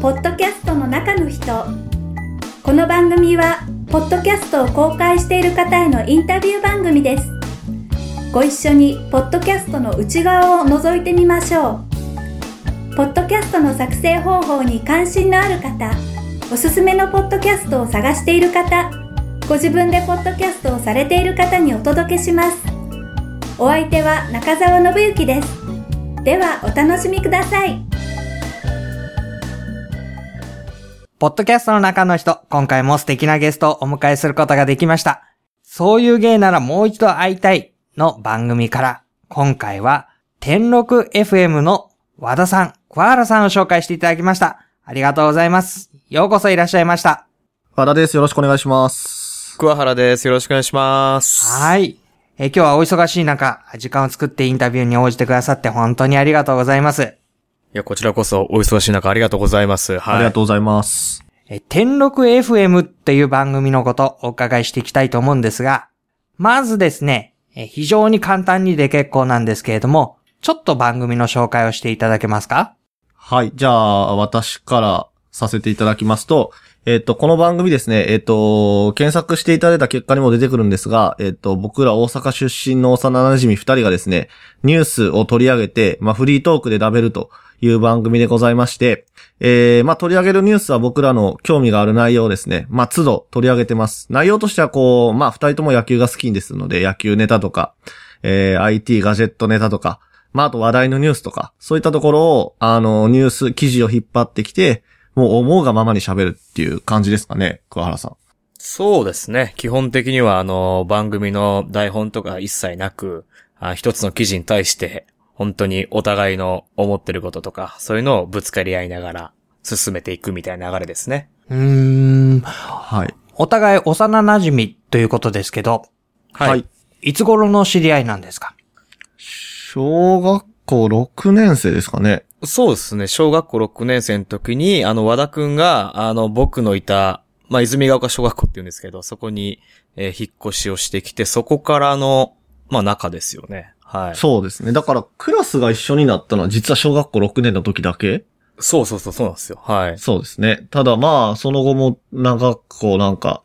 ポッドキャストの中の人。この番組はポッドキャストを公開している方へのインタビュー番組です。ご一緒にポッドキャストの内側を覗いてみましょう。ポッドキャストの作成方法に関心のある方おすすめのポッドキャストを探している方ご自分でポッドキャストをされている方にお届けします。お相手は中澤信之です。ではお楽しみください。ポッドキャストの中の人、今回も素敵なゲストをお迎えすることができました。そういう芸ならもう一度会いたいの番組から、今回は、天禄 FM の和田さん、桑原さんを紹介していただきました。ありがとうございます。ようこそいらっしゃいました。和田です。よろしくお願いします。桑原です。よろしくお願いします。はい。えー今日はお忙しい中、時間を作ってインタビューに応じてくださって本当にありがとうございます。いや、こちらこそお忙しい中ありがとうございます。はい。ありがとうございます。えー天禄 FM っていう番組のことをお伺いしていきたいと思うんですが、まずですね、えー非常に簡単にで結構なんですけれども、ちょっと番組の紹介をしていただけますか？はい。じゃあ、私からさせていただきますと、えっ、と、この番組ですね、えっ、と、検索していただいた結果にも出てくるんですが、えっ、と、僕ら大阪出身の幼馴染二人がですね、ニュースを取り上げて、まあ、フリートークで食べるという番組でございまして、えー、まあ、取り上げるニュースは僕らの興味がある内容ですね。まあ、都度取り上げてます。内容としてはこう、まあ、二人とも野球が好きですので、野球ネタとか、えー、IT ガジェットネタとか、まあ、あと話題のニュースとか、そういったところを、あの、ニュース記事を引っ張ってきて、もう思うがままに喋るっていう感じですかね、桑原さん。そうですね。基本的には、あの、番組の台本とか一切なく、あ一つの記事に対して、本当にお互いの思ってることとか、そういうのをぶつかり合いながら進めていくみたいな流れですね。うーん、はい。お互い幼馴染ということですけど、はい。いつ頃の知り合いなんですか？小学校6年生ですかね。そうですね。小学校6年生の時に、あの、和田くんが、あの、僕のいた、まあ、泉ヶ丘小学校って言うんですけど、そこに、えー引っ越しをしてきて、そこからの、まあ、中ですよね。はい。そうですね。だから、クラスが一緒になったのは実は小学校6年の時だけ？そうそうそう、そうなんですよ。はい。そうですね。ただまあ、その後も長くこうなんか、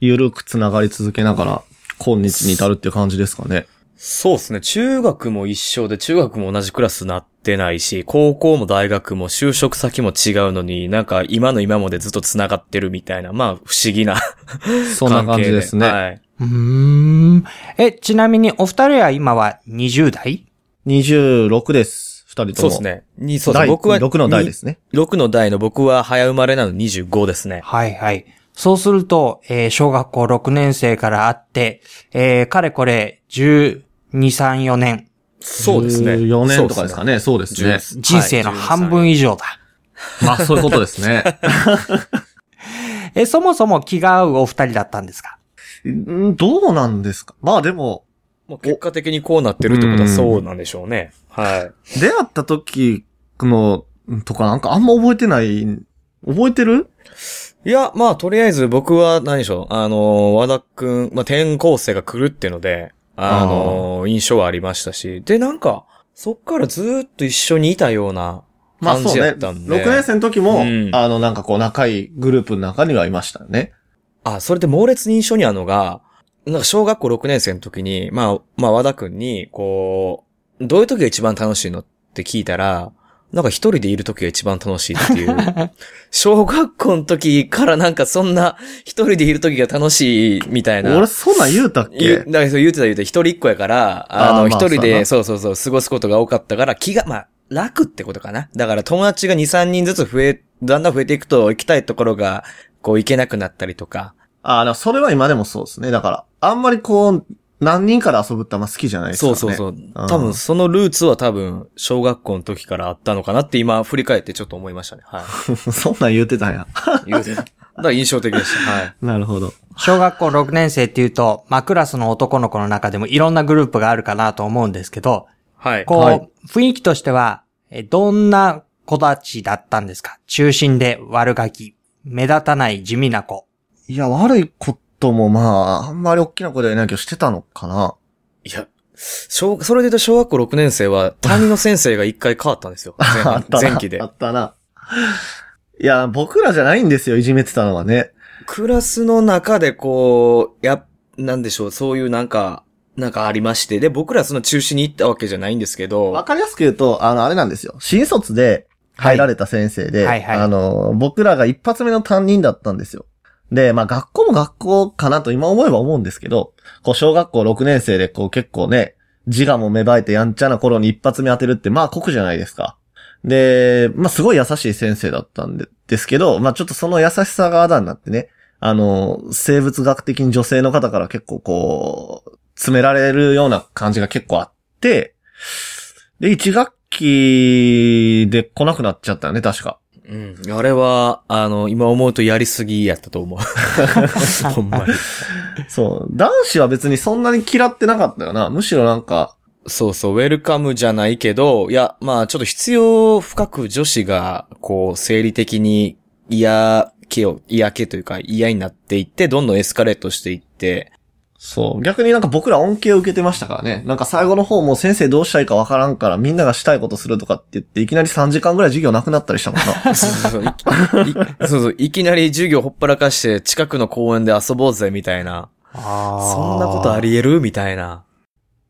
ゆるく繋がり続けながら、今日に至るっていう感じですかね。そうですね。中学も一緒で、中学も同じクラスになってないし、高校も大学も就職先も違うのに、なんか今の今までずっと繋がってるみたいな、まあ不思議な そんな感じですね。はい。うーん。え、ちなみにお二人は今は20代？26です。二人とも。そうですね。に、そうです。僕は、6の代ですね。6の代の僕は早生まれなの25ですね。はいはい。そうすると、えー小学校6年生からあって、えーかれこれ12、3、4年。そうですね。4年とかですかね。そうですね。人生の半分以上だ。まあ、そういうことですね。え、そもそも気が合うお二人だったんですか？んどうなんですか？まあでも、もう結果的にこうなってるってことはそうなんでしょうね。はい。出会った時の、とかなんかあんま覚えてない、覚えてる？いや、まあ、とりあえず僕は何でしょう？あの、和田くん、まあ、転校生が来るっていうので、あの、印象はありましたし。で、なんか、そっからずーっと一緒にいたような感じまあそうね。やったんで。6年生の時も、うんあの、なんかこう仲いいグループの中にはいましたよね。あ、それで猛烈に印象にあるのが、なんか小学校6年生の時に、まあ、まあ和田くんに、こう、どういう時が一番楽しいのって聞いたら、なんか一人でいる時が一番楽しいっていう。小学校の時からなんかそんな一人でいる時が楽しいみたいな。俺そんなん言うたっ言う、けだからそう言うてた言うてた一人っ子やから、あの、一人で、そうそうそう、過ごすことが多かったから、気が、まあ、楽ってことかな。だから友達が2、3人ずつ増え、だんだん増えていくと行きたいところが、こう行けなくなったりとか。ああ、それは今でもそうですね。だから、あんまりこう、何人から遊ぶってあんま好きじゃないですかね。うそうそう。多分そのルーツは多分、小学校の時からあったのかなって今振り返ってちょっと思いましたね。は そんなん言うてたんや。い。言うてた。だから印象的でした。はい。なるほど。小学校6年生っていうと、まあ、クラスの男の子の中でもいろんなグループがあるかなと思うんですけど、はい。こう、はい雰囲気としては、えどんな子たちだったんですか？中心で悪ガキ、目立たない地味な子。いや、悪いこともまあ、あんまり大きなことはないけどしてたのかな？いや、小、それで言うと小学校6年生は 担任の先生が一回変わったんですよ。あった前期であ。ったな。いや、僕らじゃないんですよ、いじめてたのはね。クラスの中でこう、や、なんでしょう、そういうなんか、なんかありまして、で、僕らその中止に行ったわけじゃないんですけど、わかりやすく言うと、あの、あれなんですよ。新卒で入られた先生で、はいはいはいあの、僕らが一発目の担任だったんですよ。で、まあ学校も学校かなと今思えば思うんですけど、こう小学校6年生でこう結構ね、自我も芽生えてやんちゃな頃に一発目当てるってまあ酷じゃないですか。で、まあすごい優しい先生だったんでですけど、まあちょっとその優しさがあだになってね、あの、生物学的に女性の方から結構こう、詰められるような感じが結構あって、で、1学期で来なくなっちゃったよね、確か。うん。あれは、あの、今思うとやりすぎやったと思う。ほんまに。そう。男子は別にそんなに嫌ってなかったよな。むしろなんか、そうそう、ウェルカムじゃないけど、いや、まあちょっと必要深く女子が、こう、生理的に嫌気を、嫌気というか嫌になっていって、どんどんエスカレートしていって、そう。逆になんか僕ら恩恵を受けてましたからね。なんか最後の方も先生どうしたらいいかわからんからみんながしたいことするとかって言っていきなり3時間ぐらい授業なくなったりしたもんな。そうそういいそうそう、いきなり授業ほっぱらかして近くの公園で遊ぼうぜ、みたいな。あそんなことあり得るみたいな。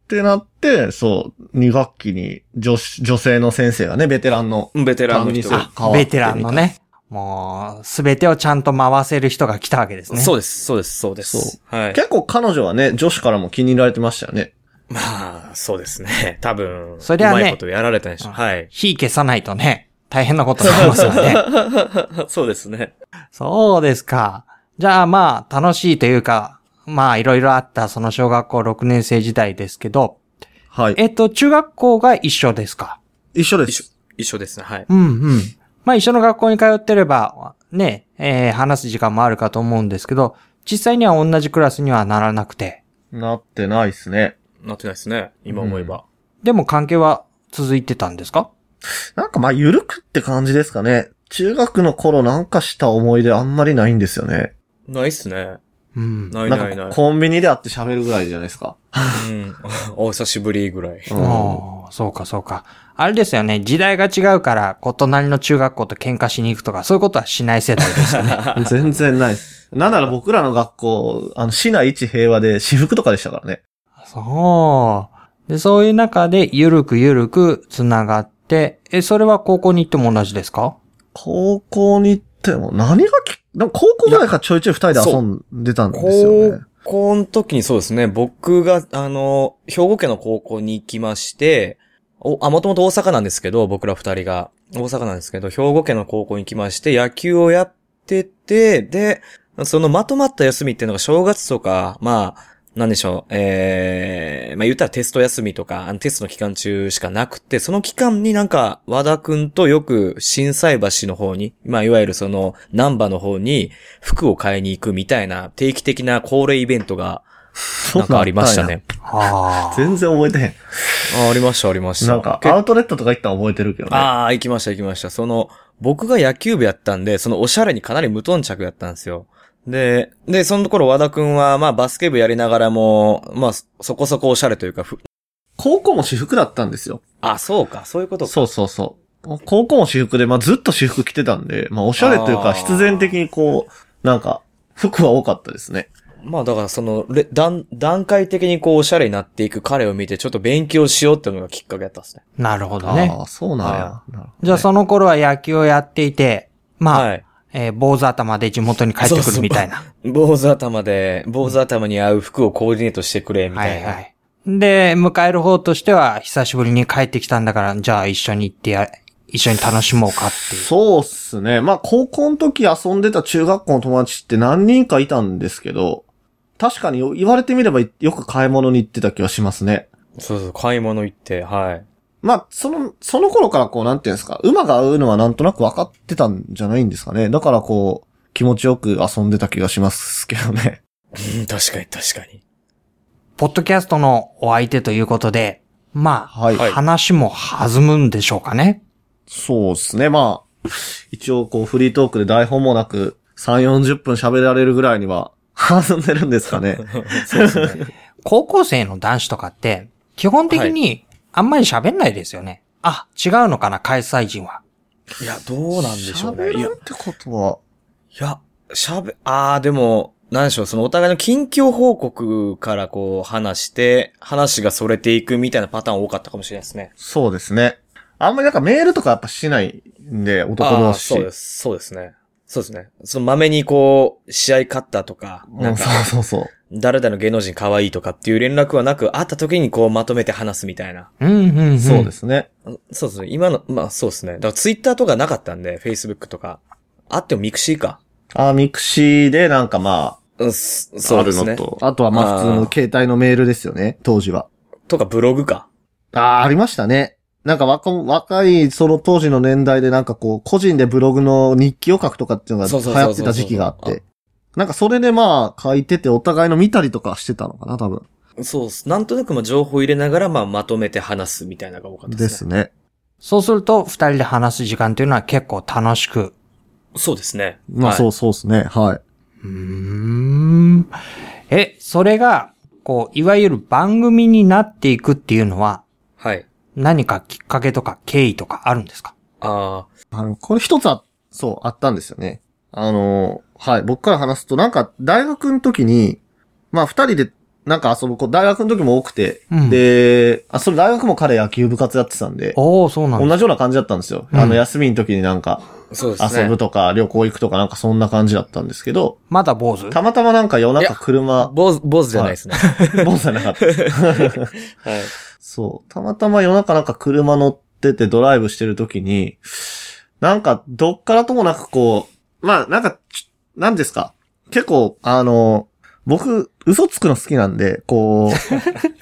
ってなって、そう、2学期に女子、女性の先生がね、ベテランのベテランの人が。担任変わってベテランのね。もう、すべてをちゃんと回せる人が来たわけですね。そうです、そうです、そうです。そはい。結構彼女はね、女子からも気に入られてましたよね。まあ、そうですね。多分、そりゃねうまいことやられたんでしょう。うんはい。火消さないとね、大変なことになりますよね。そうですね。そうですか。じゃあまあ、楽しいというか、まあ、いろいろあったその小学校6年生時代ですけど、はい。えっと、中学校が一緒ですか？一緒で一緒す。、一緒ですね。はい。うんうん。まあ一緒の学校に通ってれば、ね、えー話す時間もあるかと思うんですけど、実際には同じクラスにはならなくて、なってないっすね。なってないですね。今思えば。でも関係は続いてたんですか？なんかまあ、ゆるくって感じですかね。中学の頃なんかした思い出あんまりないんですよね。ないっすね。うん。ないなないない。コンビニで会って喋るぐらいじゃないですか。うん。お久しぶりぐらい。うんああ、そうかそうか。あれですよね、時代が違うから、こう隣の中学校と喧嘩しに行くとか、そういうことはしない世代ですよね。全然ないです。なんなら僕らの学校、あの、市内一平和で私服とかでしたからね。そう。で、そういう中で、ゆるくゆるく繋がって、え、それは高校に行っても同じですか？高校に行っても何がき、なんか高校ぐらいからちょいちょい二人で遊んでたんですよね高。校の時にそうですね、僕が、あの、兵庫県の高校に行きまして、お、あ、もともと大阪なんですけど、僕ら二人が。大阪なんですけど、兵庫県の高校に行きまして、野球をやってて、で、そのまとまった休みっていうのが正月とか、まあ、なんでしょう、えー、まあ言ったらテスト休みとか、あのテストの期間中しかなくて、その期間になんか、和田くんとよく震災橋の方に、まあいわゆるその、南波の方に服を買いに行くみたいな定期的な恒例イベントが、なんかありましたね。ああ。全然覚えてへん。あありました、ありました。なんか、けアウトレットとか行ったの覚えてるけどね。ああ、行きました、行きました。その、僕が野球部やったんで、そのおしゃれにかなり無頓着やったんですよ。で、で、そのところ和田くんは、まあバスケ部やりながらも、まあそこそこおしゃれというか、ふ高校も私服だったんですよ。あ、そうか、そういうことか。そうそうそう。高校も私服で、まあずっと私服着てたんで、まあおしゃれというか必然的にこう、なんか、服は多かったですね。まあだからその、れ段、段階的にこうおしゃれになっていく彼を見て、ちょっと勉強しようっていうのがきっかけだったんですね。なるほどね。ああ、そうなんや。はなるほどねじゃあその頃は野球をやっていて、まあ、はい。えー坊主頭で地元に帰ってくるみたいな。坊主頭で、坊主頭に合う服をコーディネートしてくれ、みはたいな。いはい。で、迎える方としては、久しぶりに帰ってきたんだから、じゃあ一緒に行ってや、一緒に楽しもうかっていう。そうっすね。まあ、高校の時遊んでた中学校の友達って何人かいたんですけど、確かに言われてみればよく買い物に行ってた気がしますね。そうそう、買い物行って、はい。まあ、その、その頃からこう、なんていうんですか、馬が合うのはなんとなく分かってたんじゃないんですかね。だからこう、気持ちよく遊んでた気がしますけどね。うん、確かに確かに。ポッドキャストのお相手ということで、まあ、はい。はい話も弾むんでしょうかね。そうですね。まあ、一応こう、フリートークで台本もなく、3、40分喋られるぐらいには、弾んでるんですかね。そうですね。高校生の男子とかって、基本的にあんまり喋んないですよね。あ、違うのかな、関西人は。いや、どうなんでしょうね。喋る、ってことは、いや、喋、あー、でも、なんでしょう、そのお互いの近況報告からこう話して、話がそれていくみたいなパターン多かったかもしれないですね。そうですね。あんまりなんかメールとかやっぱしないんで、男同士。そうです、そうですね。そうですね。その豆にこう、試合勝ったとか、うんなんか、そうそうそう。誰々の芸能人可愛いとかっていう連絡はなく、会った時にこうまとめて話すみたいな。うん、うん、うん。そうですね。そうですね。今の、まあそうですね。だからツイッターとかなかったんで、Facebook とか。あっても mixi か。あー mixi でなんかまうん、そうですね。あるのと。あとはまあ普通の携帯のメールですよね、当時は。とかブログか。ああ、ありましたね。なんか若、若い、その当時の年代でなんかこう、個人でブログの日記を書くとかっていうのがそう流そうそうそう行ってた時期があって。なんかそれでまあ書いててお互いの見たりとかしてたのかな、多分。そうっす。なんとなくまあ情報入れながらまあまとめて話すみたいなのが多かったでですね。すね。そうすると、二人で話す時間というのは結構楽しく。そうですね。まあそうそうですね。はい。うーん。え、それが、こう、いわゆる番組になっていくっていうのは、はい。何かきっかけとか経緯とかあるんですかああの、これ一つあ、そう、あったんですよね。あの、はい、僕から話すと、なんか、大学の時に、まあ二人で、なんか遊ぶ子、大学の時も多くて、うんで、あ、それ大学も彼野球部活やってたんで、おおそうなんだ。同じような感じだったんですよ。うんあの、休みの時になんか、あ、そうですね。遊ぶとか、旅行行くとかなんかそんな感じだったんですけど、まだ坊主？たまたまなんか夜中車、坊主、坊主じゃないですね。坊主じゃなかった。はい。そう。たまたま夜中なんか車乗っててドライブしてる時に、なんかどっからともなくこう、まあなんか、ちなんですか？結構、あの、僕、嘘つくの好きなんで、こ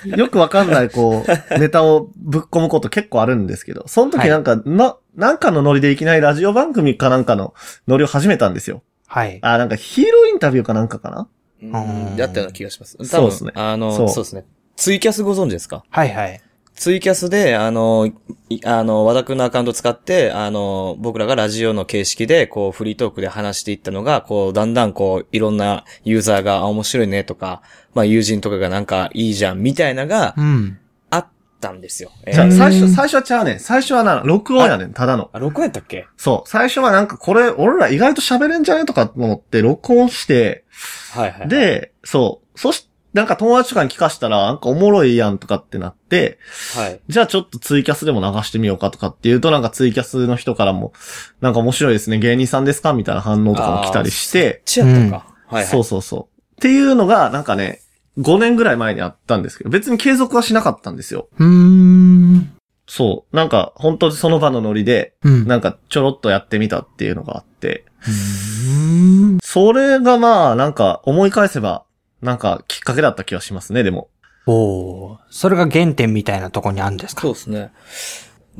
う、よくわかんない、こう、ネタをぶっ込むこと結構あるんですけど、その時なんか、な、なんかのノリでいきなりラジオ番組かなんかのノリを始めたんですよ。はい。あ、なんかヒーローインタビューかなんかかな？うんやったような気がします。そうですねあの、そうですね。ツイキャスご存知ですか？はいはい。ツイキャスで、あの、いあの、和田くんのアカウント使って、あの、僕らがラジオの形式で、こう、フリートークで話していったのが、こう、だんだんこう、いろんなユーザーが、あ、面白いねとか、まあ、友人とかがなんかいいじゃん、みたいながうん。あったんですよ。えじゃあー最初、最初はちゃうねん。最初はな、録音やねん、ただの。あ、録音やったっけ？そう。最初はなんかこれ、俺ら意外と喋れんじゃね？とか思って録音して、はいはいはい。、で、そう。そし、なんか友達とかに聞かしたら、なんかおもろいやんとかってなって、はい。じゃあちょっとツイキャスでも流してみようかとかっていうと、なんかツイキャスの人からも、なんか面白いですね、芸人さんですかみたいな反応とかも来たりして、ちやったか。はいはい。そうそうそう。っていうのが、なんかね、5年ぐらい前にあったんですけど、別に継続はしなかったんですよ。うーん。そう。なんか、本当にその場のノリで、うん。なんかちょろっとやってみたっていうのがあって、うーんそれがまあ、なんか思い返せば、なんかきっかけだった気がしますね、でも。おーそれが原点みたいなとこにあるんですか？そうですね。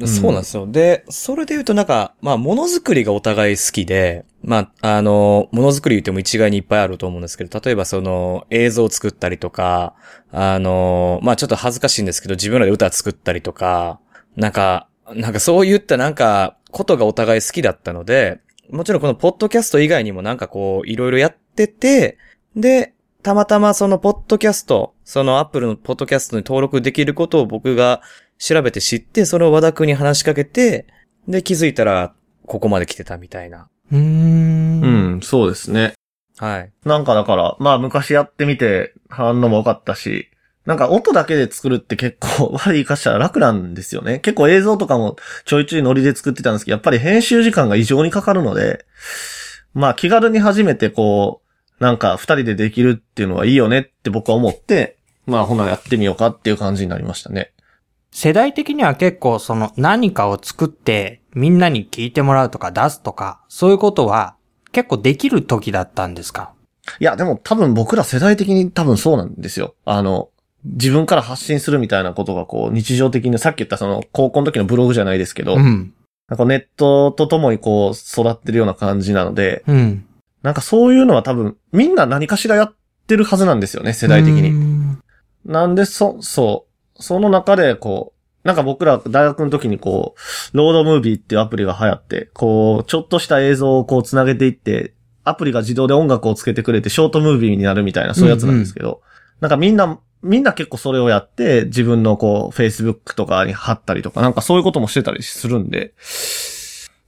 そうなんですよ。で、それで言うとなんか、まあ、ものづくりがお互い好きで、まあ、あの、ものづくり言っても一概にいっぱいあると思うんですけど、例えばその、映像を作ったりとか、あの、まあ、ちょっと恥ずかしいんですけど、自分らで歌作ったりとか、なんか、なんかそういったなんか、ことがお互い好きだったので、もちろんこのポッドキャスト以外にもなんかこう、いろいろやってて、で、たまたまそのポッドキャスト、そのアップルのポッドキャストに登録できることを僕が調べて知って、それを和田くんに話しかけて、で、気づいたら、ここまで来てたみたいな。うーん。うん、そうですね。はい。なんかだから、まあ昔やってみて反応も多かったし、なんか音だけで作るって結構 悪い言い方したら楽なんですよね。結構映像とかもちょいちょいノリで作ってたんですけど、やっぱり編集時間が異常にかかるので、まあ気軽に初めてこう、なんか二人でできるっていうのはいいよねって僕は思って、まあほなやってみようかっていう感じになりましたね。世代的には結構その何かを作ってみんなに聞いてもらうとか出すとか、そういうことは結構できる時だったんですか？いや、でも多分僕ら世代的に多分そうなんですよ。あの、自分から発信するみたいなことがこう日常的にさっき言ったその高校の時のブログじゃないですけど、うん。なんかネットとともにこう育ってるような感じなので、うん。なんかそういうのは多分みんな何かしらやってるはずなんですよね、世代的に。んなんで、そ、そう。その中でこう、なんか僕ら大学の時にこう、ロードムービーっていうアプリが流行って、こう、ちょっとした映像をこう繋げていって、アプリが自動で音楽をつけてくれてショートムービーになるみたいなそういうやつなんですけど、なんかみんな、みんな結構それをやって、自分のこう、Facebook とかに貼ったりとか、なんかそういうこともしてたりするんで、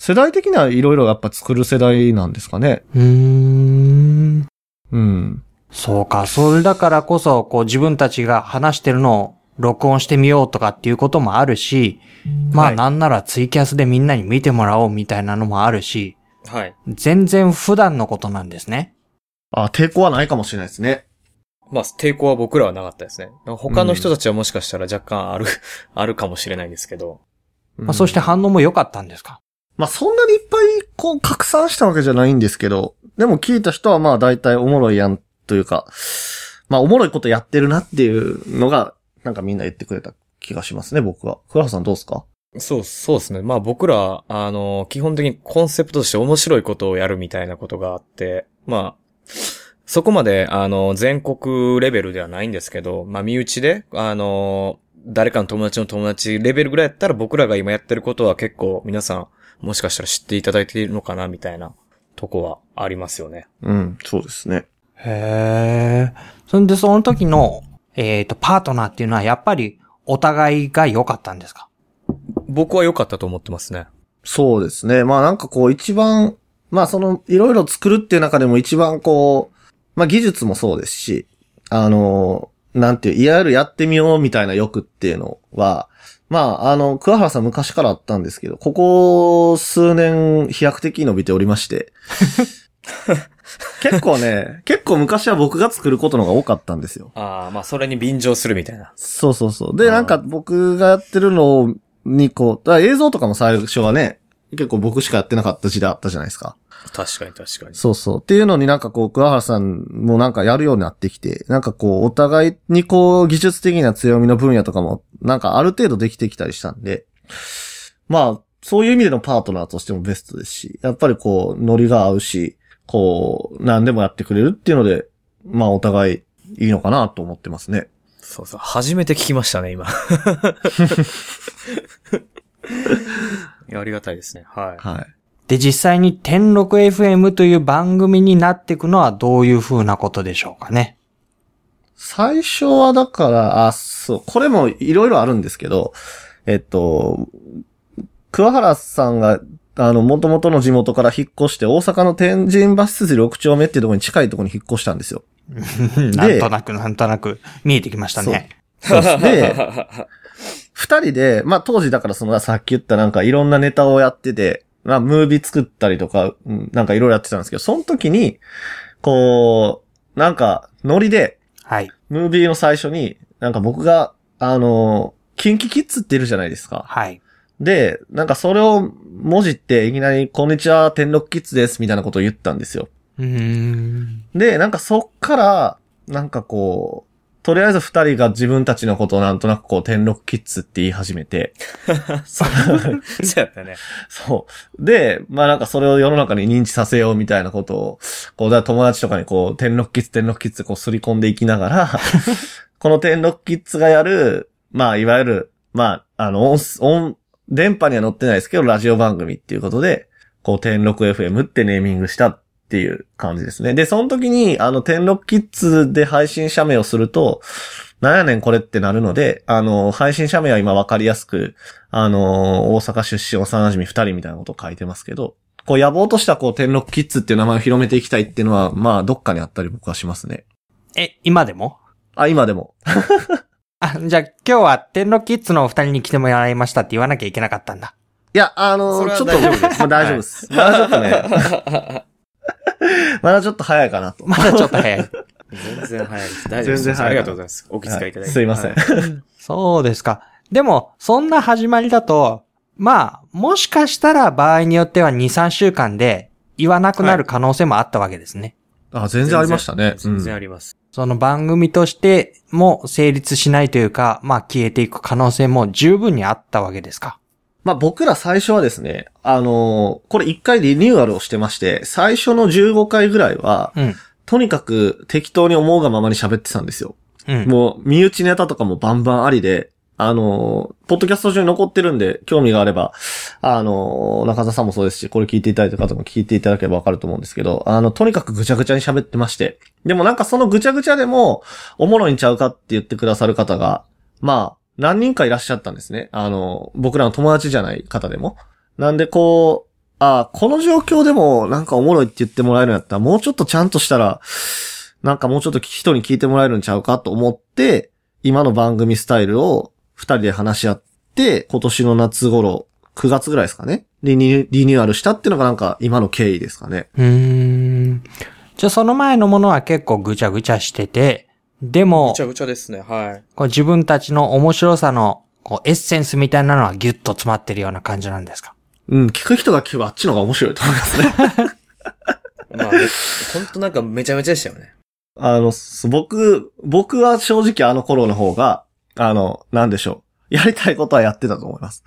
世代的にはいろいろやっぱ作る世代なんですかね。うーん。うん。そうか。それだからこそ、こう自分たちが話してるのを録音してみようとかっていうこともあるし、まはいあなんならツイキャスでみんなに見てもらおうみたいなのもあるし、はい。全然普段のことなんですね。あ、抵抗はないかもしれないですね。まあ、抵抗は僕らはなかったですね。他の人たちはもしかしたら若干ある、あるかもしれないんですけど。まあ、そして反応も良かったんですか？まあ、そんなにいっぱい、こう、拡散したわけじゃないんですけど、でも聞いた人はまあ、大体おもろいやん、というか、まあ、おもろいことやってるなっていうのが、なんかみんな言ってくれた気がしますね、僕は。倉橋さんどうですか？そう、そうですね。まあ僕ら、あの、基本的にコンセプトとして面白いことをやるみたいなことがあって、まあ、そこまで、あの、全国レベルではないんですけど、まあ身内で、あの、誰かの友達の友達レベルぐらいやったら僕らが今やってることは結構皆さん、もしかしたら知っていただいているのかな、みたいなとこはありますよね。うん、そうですね。へえ。そんでその時の、えっ、と、パートナーっていうのはやっぱりお互いが良かったんですか？僕は良かったと思ってますね。そうですね。まあなんかこう一番、まあその、いろいろ作るっていう中でも一番こう、まあ技術もそうですし、あの、なんていう、いわゆるやってみようみたいな欲っていうのは、まああの、桑原さん昔からあったんですけど、ここ数年飛躍的に伸びておりまして、結構ね、結構昔は僕が作ることの方が多かったんですよ。ああ、まあそれに便乗するみたいな。そうそうそう。で、なんか僕がやってるのにこう、だ映像とかも最初はね、結構僕しかやってなかった時代あったじゃないですか。確かに確かに。そうそう。っていうのになんかこう、桑原さんもなんかやるようになってきて、なんかこう、お互いにこう、技術的な強みの分野とかも、なんかある程度できてきたりしたんで、まあ、そういう意味でのパートナーとしてもベストですし、やっぱりこう、ノリが合うし、こう、何でもやってくれるっていうので、まあお互いいいのかなと思ってますね。そうそう。初めて聞きましたね、今。いやありがたいですね。はい。はい。で、実際に天禄 FM という番組になっていくのはどういう風なことでしょうかね？最初はだから、あ、そう、これもいろいろあるんですけど、えっと、桑原さんが、あの、元々の地元から引っ越して、大阪の天神橋筋6丁目っていうところに近いところに引っ越したんですよ。なんとなくなんとなく見えてきましたね。そうです。で、二人で、まあ当時だからそのさっき言ったなんかいろんなネタをやってて、まあムービー作ったりとか、うんなんかいろいろやってたんですけど、その時に、こう、なんかノリで、はい。ムービーの最初に、なんか僕が、あの、キンキキッズっているじゃないですか。はい。で、なんかそれを文字っていきなり、こんにちは、天禄キッズです、みたいなことを言ったんですよ。で、なんかそっから、なんかこう、とりあえず二人が自分たちのことをなんとなくこう、天禄キッズって言い始めて、そうやったね。そう。で、まあなんかそれを世の中に認知させようみたいなことを、こう、だ友達とかにこう、天禄キッズ、天禄キッズこう、すり込んでいきながら、この天禄キッズがやる、まあいわゆる、まあ、あの、音、音、電波には載ってないですけど、ラジオ番組っていうことで、こう、天禄 FM ってネーミングしたっていう感じですね。で、その時に、あの、天禄キッズで配信者名をすると、なんやねんこれってなるので、あの、配信者名は今わかりやすく、あの、大阪出身幼馴染二人みたいなことを書いてますけど、こう野望としてはこう天禄キッズっていう名前を広めていきたいっていうのは、まあどっかにあったり僕はしますね。え、今でも？あ、今でも。あ、じゃあ今日は天禄キッズのお二人に来てもらいましたって言わなきゃいけなかったんだ。いや、あのちょっと、大丈夫ですまあ大丈夫です。まだちょっとね、まだちょっと早いかなと。まだちょっと早い。全然早いです。大丈夫です。全然早いありがとうございます。お気遣いいただいて。はいすいませんは そうですか。でも、そんな始まりだと、まあ、もしかしたら場合によっては2、3週間で言わなくなる可能性もあったわけですね。あ、全然ありましたね。全然うんあります。その番組としても成立しないというか、まあ消えていく可能性も十分にあったわけですか。まあ僕ら最初はですね、あのーこれ一回リニューアルをしてまして、最初の15回ぐらいは、うん。とにかく適当に思うがままに喋ってたんですよ。うん。もう、身内ネタとかもバンバンありで、あのー、ポッドキャスト上に残ってるんで、興味があれば、あのー、中田さんもそうですし、これ聞いていただいた方も聞いていただければわかると思うんですけど、あの、とにかくぐちゃぐちゃに喋ってまして。でもなんかそのぐちゃぐちゃでも、おもろいんちゃうかって言ってくださる方が、まあ、何人かいらっしゃったんですね。あの、僕らの友達じゃない方でも。なんでこう、あこの状況でもなんかおもろいって言ってもらえるんやったら、もうちょっとちゃんとしたら、なんかもうちょっと人に聞いてもらえるんちゃうかと思って、今の番組スタイルを二人で話し合って、今年の夏頃、9月ぐらいですかね。リニューリニューアルしたっていうのがなんか今の経緯ですかね。うん。じゃあその前のものは結構ぐちゃぐちゃしてて、でもぐち、ゃぐちゃですね。はい。こう自分たちの面白さのこうエッセンスみたいなのはギュッと詰まってるような感じなんですか？うん、聞く人が聞けばあっちの方が面白いと思いますね。まあ、ね、ほんとなんかめちゃめちゃでしたよね。あの、す僕、僕は正直あの頃の方が、あの、なんでしょう。やりたいことはやってたと思います。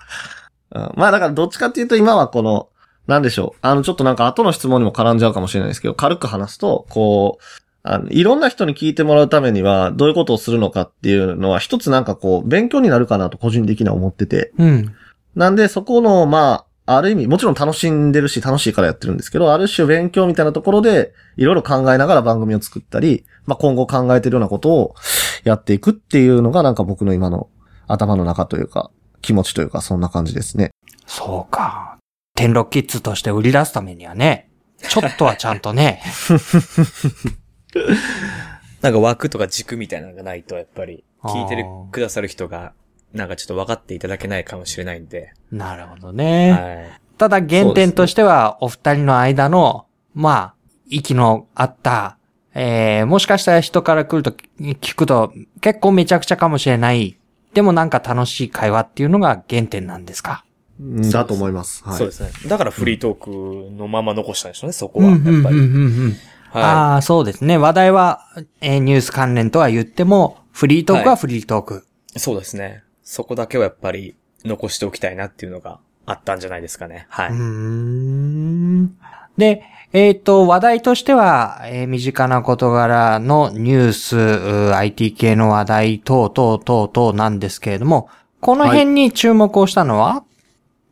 うん、まあだからどっちかっていうと今はこの、なんでしょう。あの、ちょっとなんか後の質問にも絡んじゃうかもしれないですけど、軽く話すと、こう、あの、いろんな人に聞いてもらうためには、どういうことをするのかっていうのは、一つなんかこう、勉強になるかなと個人的には思ってて。うん。なんで、そこの、まあ、ある意味、もちろん楽しんでるし、楽しいからやってるんですけど、ある種勉強みたいなところで、いろいろ考えながら番組を作ったり、まあ、今後考えてるようなことをやっていくっていうのが、なんか僕の今の頭の中というか、気持ちというか、そんな感じですね。そうか。天禄キッズとして売り出すためにはね、ちょっとはちゃんとね、なんか枠とか軸みたいなのがないと、やっぱり、聞いてるくださる人が、なんかちょっと分かっていただけないかもしれないんで。なるほどね。はい。ただ原点としては、お二人の間の、まあ、息のあった、えー、もしかしたら人から来ると聞くと結構めちゃくちゃかもしれない。でもなんか楽しい会話っていうのが原点なんですか？うんだと思います。はい。そうですね。だからフリートークのまま残したんでしょうね、そこは。やっぱり。はああ、そうですね。話題は、えーニュース関連とは言っても、フリートークはフリートーク。い。そうですね。そこだけはやっぱり残しておきたいなっていうのがあったんじゃないですかね。はいうー。んで、えっ、と、話題としては、えー身近な事柄のニュース、IT 系の話題等々等々なんですけれども、この辺に注目をしたのは、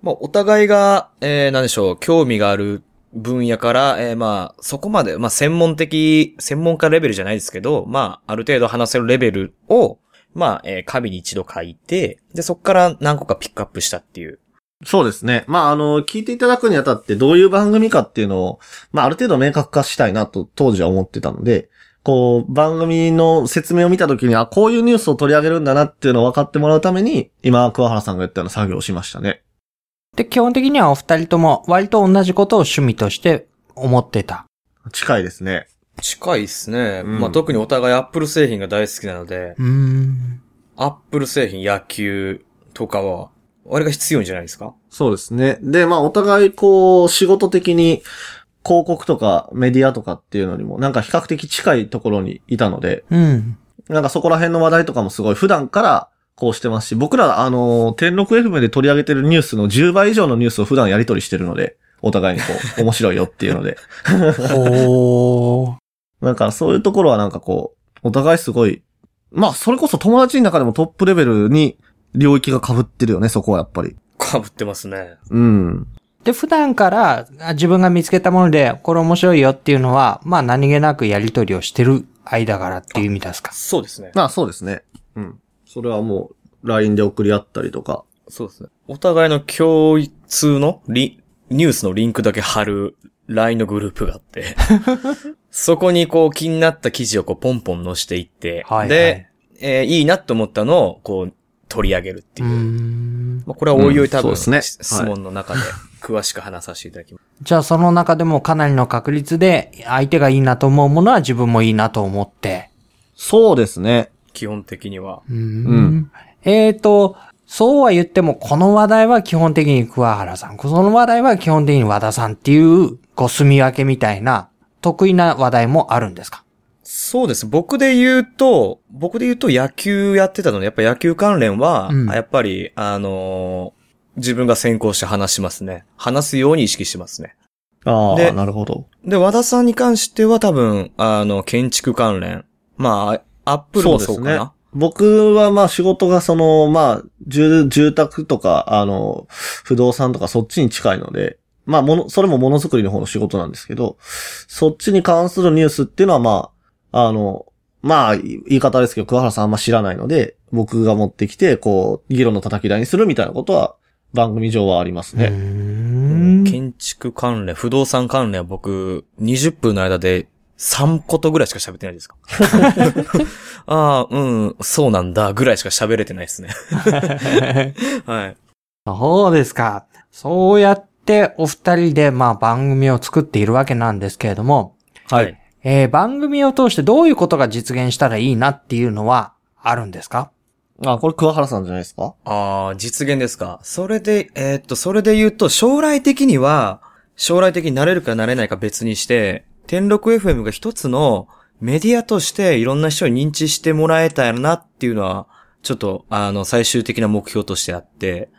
まあ、お互いが、えー、なんでしょう、興味がある分野から、えー、まあ、そこまで、まあ、専門的、専門家レベルじゃないですけど、まあ、ある程度話せるレベルを、まあ、えー、紙に一度書いて、で、そこから何個かピックアップしたっていう。そうですね。まあ、あの、聞いていただくにあたってどういう番組かっていうのを、まあ、ある程度明確化したいなと当時は思ってたので、こう、番組の説明を見たときに、あ、こういうニュースを取り上げるんだなっていうのを分かってもらうために、今、桑原さんが言ったような作業をしましたね。で、基本的にはお二人とも割と同じことを趣味として思ってた。近いですね。近いですね。うんまあ、特にお互いアップル製品が大好きなので、うーん。アップル製品、野球とかは、あれが必要じゃないですか？そうですね。で、まあ、お互い、こう、仕事的に、広告とかメディアとかっていうのにも、なんか比較的近いところにいたので、うん。なんかそこら辺の話題とかもすごい普段からこうしてますし、僕ら、あの、天禄 FM で取り上げてるニュースの10倍以上のニュースを普段やり取りしてるので、お互いにこう、面白いよっていうので。おー。なんかそういうところはなんかこう、お互いすごい、まあそれこそ友達の中でもトップレベルに領域が被ってるよね、そこはやっぱり。被ってますね。うん。で、普段からあ自分が見つけたもので、これ面白いよっていうのは、まあ何気なくやり取りをしてる間柄っていう意味ですか。そうですね。まあそうですね。うん。それはもう、LINE で送り合ったりとか。そうですね。お互いの共通のリ、ニュースのリンクだけ貼る LINE のグループがあって、そこにこう気になった記事をこうポンポン載していって、はいはいで、えーいいなと思ったのをこう取り上げるっていう。うーん。まあ、これはおいおい多分、うんねし質問の中で詳しく話させていただきます。じゃあその中でもかなりの確率で、相手がいいなと思うものは自分もいいなと思って。そうですね。基本的には。うーんうんえーと、そうは言っても、この話題は基本的に桑原さん、その話題は基本的に和田さんっていう、ご住み分けみたいな、得意な話題もあるんですか？そうです。僕で言うと、僕で言うと野球やってたので、やっぱ野球関連は、うんやっぱり、あのー自分が先行して話しますね。話すように意識してますね。あであ、なるほど。で、和田さんに関しては多分、あの、建築関連。まあ、アップルもそうかな。僕はまあ仕事がその、まあ、住、住宅とか、あの、不動産とかそっちに近いので、まあ、もの、それもものづくりの方の仕事なんですけど、そっちに関するニュースっていうのはまあ、あの、まあ、言い方ですけど、桑原さんあんま知らないので、僕が持ってきて、こう、議論の叩き台にするみたいなことは、番組上はありますね。ん。建築関連、不動産関連は僕、20分の間で3ことぐらいしか喋ってないですか？ああ、うん、そうなんだ、ぐらいしか喋れてないですね。はい。そうですか。そうやってお二人でまあ番組を作っているわけなんですけれども、はい。えー番組を通してどういうことが実現したらいいなっていうのはあるんですか？あ、これ桑原さんじゃないですか？ああ、実現ですか？それで、えーっと、それで言うと、将来的には、将来的になれるかなれないか別にして、天禄 FM が一つのメディアとしていろんな人に認知してもらえたらなっていうのは、ちょっと、あの、最終的な目標としてあって、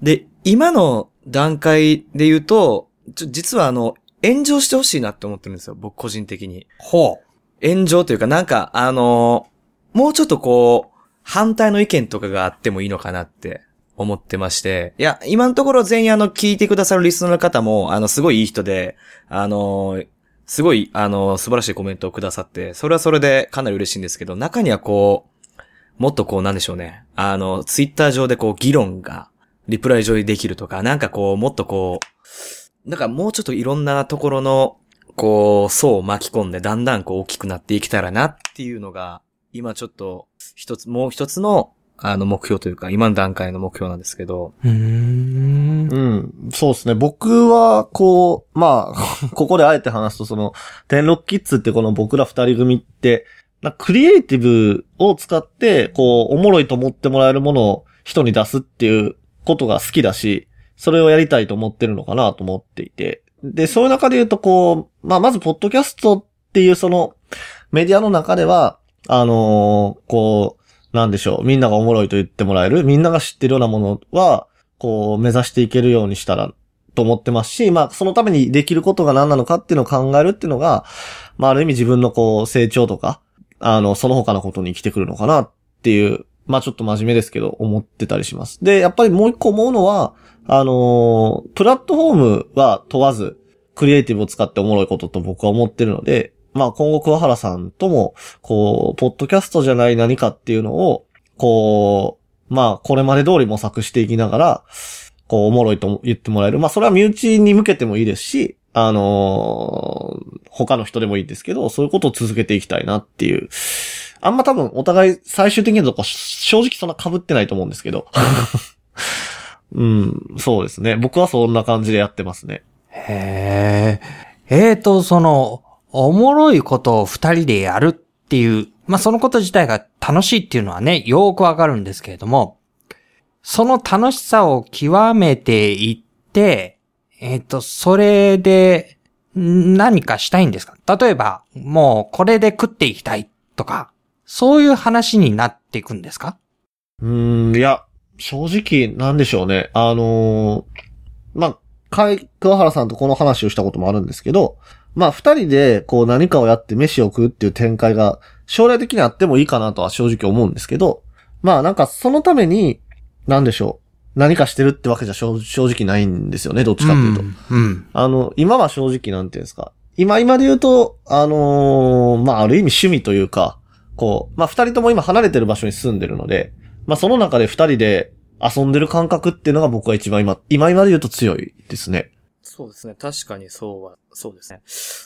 で、今の段階で言うと、ちょ実はあの、炎上してほしいなって思ってるんですよ、僕個人的に。ほ炎上というか、なんか、あのもうちょっとこう、反対の意見とかがあってもいいのかなって思ってまして。いや、今のところ全員あの、聞いてくださるリスナーの方も、あの、すごいいい人で、あのすごい、あの、素晴らしいコメントをくださって、それはそれでかなり嬉しいんですけど、中にはこう、もっとこう、なんでしょうね。あの、ツイッター上でこう、議論が、リプライ上にできるとか、なんかこう、もっとこう、なんかもうちょっといろんなところの、こう、層を巻き込んで、だんだんこう大きくなっていけたらなっていうのが、今ちょっと、一つ、もう一つの、あの、目標というか、今の段階の目標なんですけど、う。ん。うん。そうですね。僕は、こう、まあ、ここであえて話すと、その、天禄キッズってこの僕ら二人組って、クリエイティブを使って、こう、おもろいと思ってもらえるものを人に出すっていうことが好きだし、それをやりたいと思ってるのかなと思っていて。で、そういう中で言うと、こう、まあ、まず、ポッドキャストっていうその、メディアの中では、あのーこう、なんでしょう、みんながおもろいと言ってもらえる、みんなが知ってるようなものは、こう、目指していけるようにしたら、と思ってますし、まあ、そのためにできることが何なのかっていうのを考えるっていうのが、まあ、ある意味自分のこう、成長とか、あの、その他のことに生きてくるのかなっていう、まあ、ちょっと真面目ですけど、思ってたりします。で、やっぱりもう一個思うのは、あのプラットフォームは問わず、クリエイティブを使っておもろいことと僕は思ってるので、まあ今後桑原さんとも、こう、ポッドキャストじゃない何かっていうのを、こう、まあこれまで通り模索していきながら、こう、おもろいと言ってもらえる。まあそれは身内に向けてもいいですし、あのー他の人でもいいんですけど、そういうことを続けていきたいなっていう。あんま多分お互い最終的にのとこ正直そんな被ってないと思うんですけど。うん、そうですね。僕はそんな感じでやってますね。へえ。えーと、その、おもろいことを二人でやるっていう、まあ、そのこと自体が楽しいっていうのはね、よーくわかるんですけれども、その楽しさを極めていって、えーと、それで何かしたいんですか？例えば、もうこれで食っていきたいとか、そういう話になっていくんですか？うん、いや、正直、なんでしょうね。あのーまあ、かい、桑原さんとこの話をしたこともあるんですけど、まあ、二人で、こう何かをやって飯を食うっていう展開が、将来的にあってもいいかなとは正直思うんですけど、まあ、なんかそのために、なんでしょう。何かしてるってわけじゃ正正直ないんですよね、どっちかっていうと。ん。うん。ああの、今は正直なんていうんですか。今、今で言うと、あのーまあ、ある意味趣味というか、こう、まあ、二人とも今離れてる場所に住んでるので、まあ、その中で二人で遊んでる感覚っていうのが僕は一番今、今今で言うと強いですね。そうですね。確かにそうは、そうですね。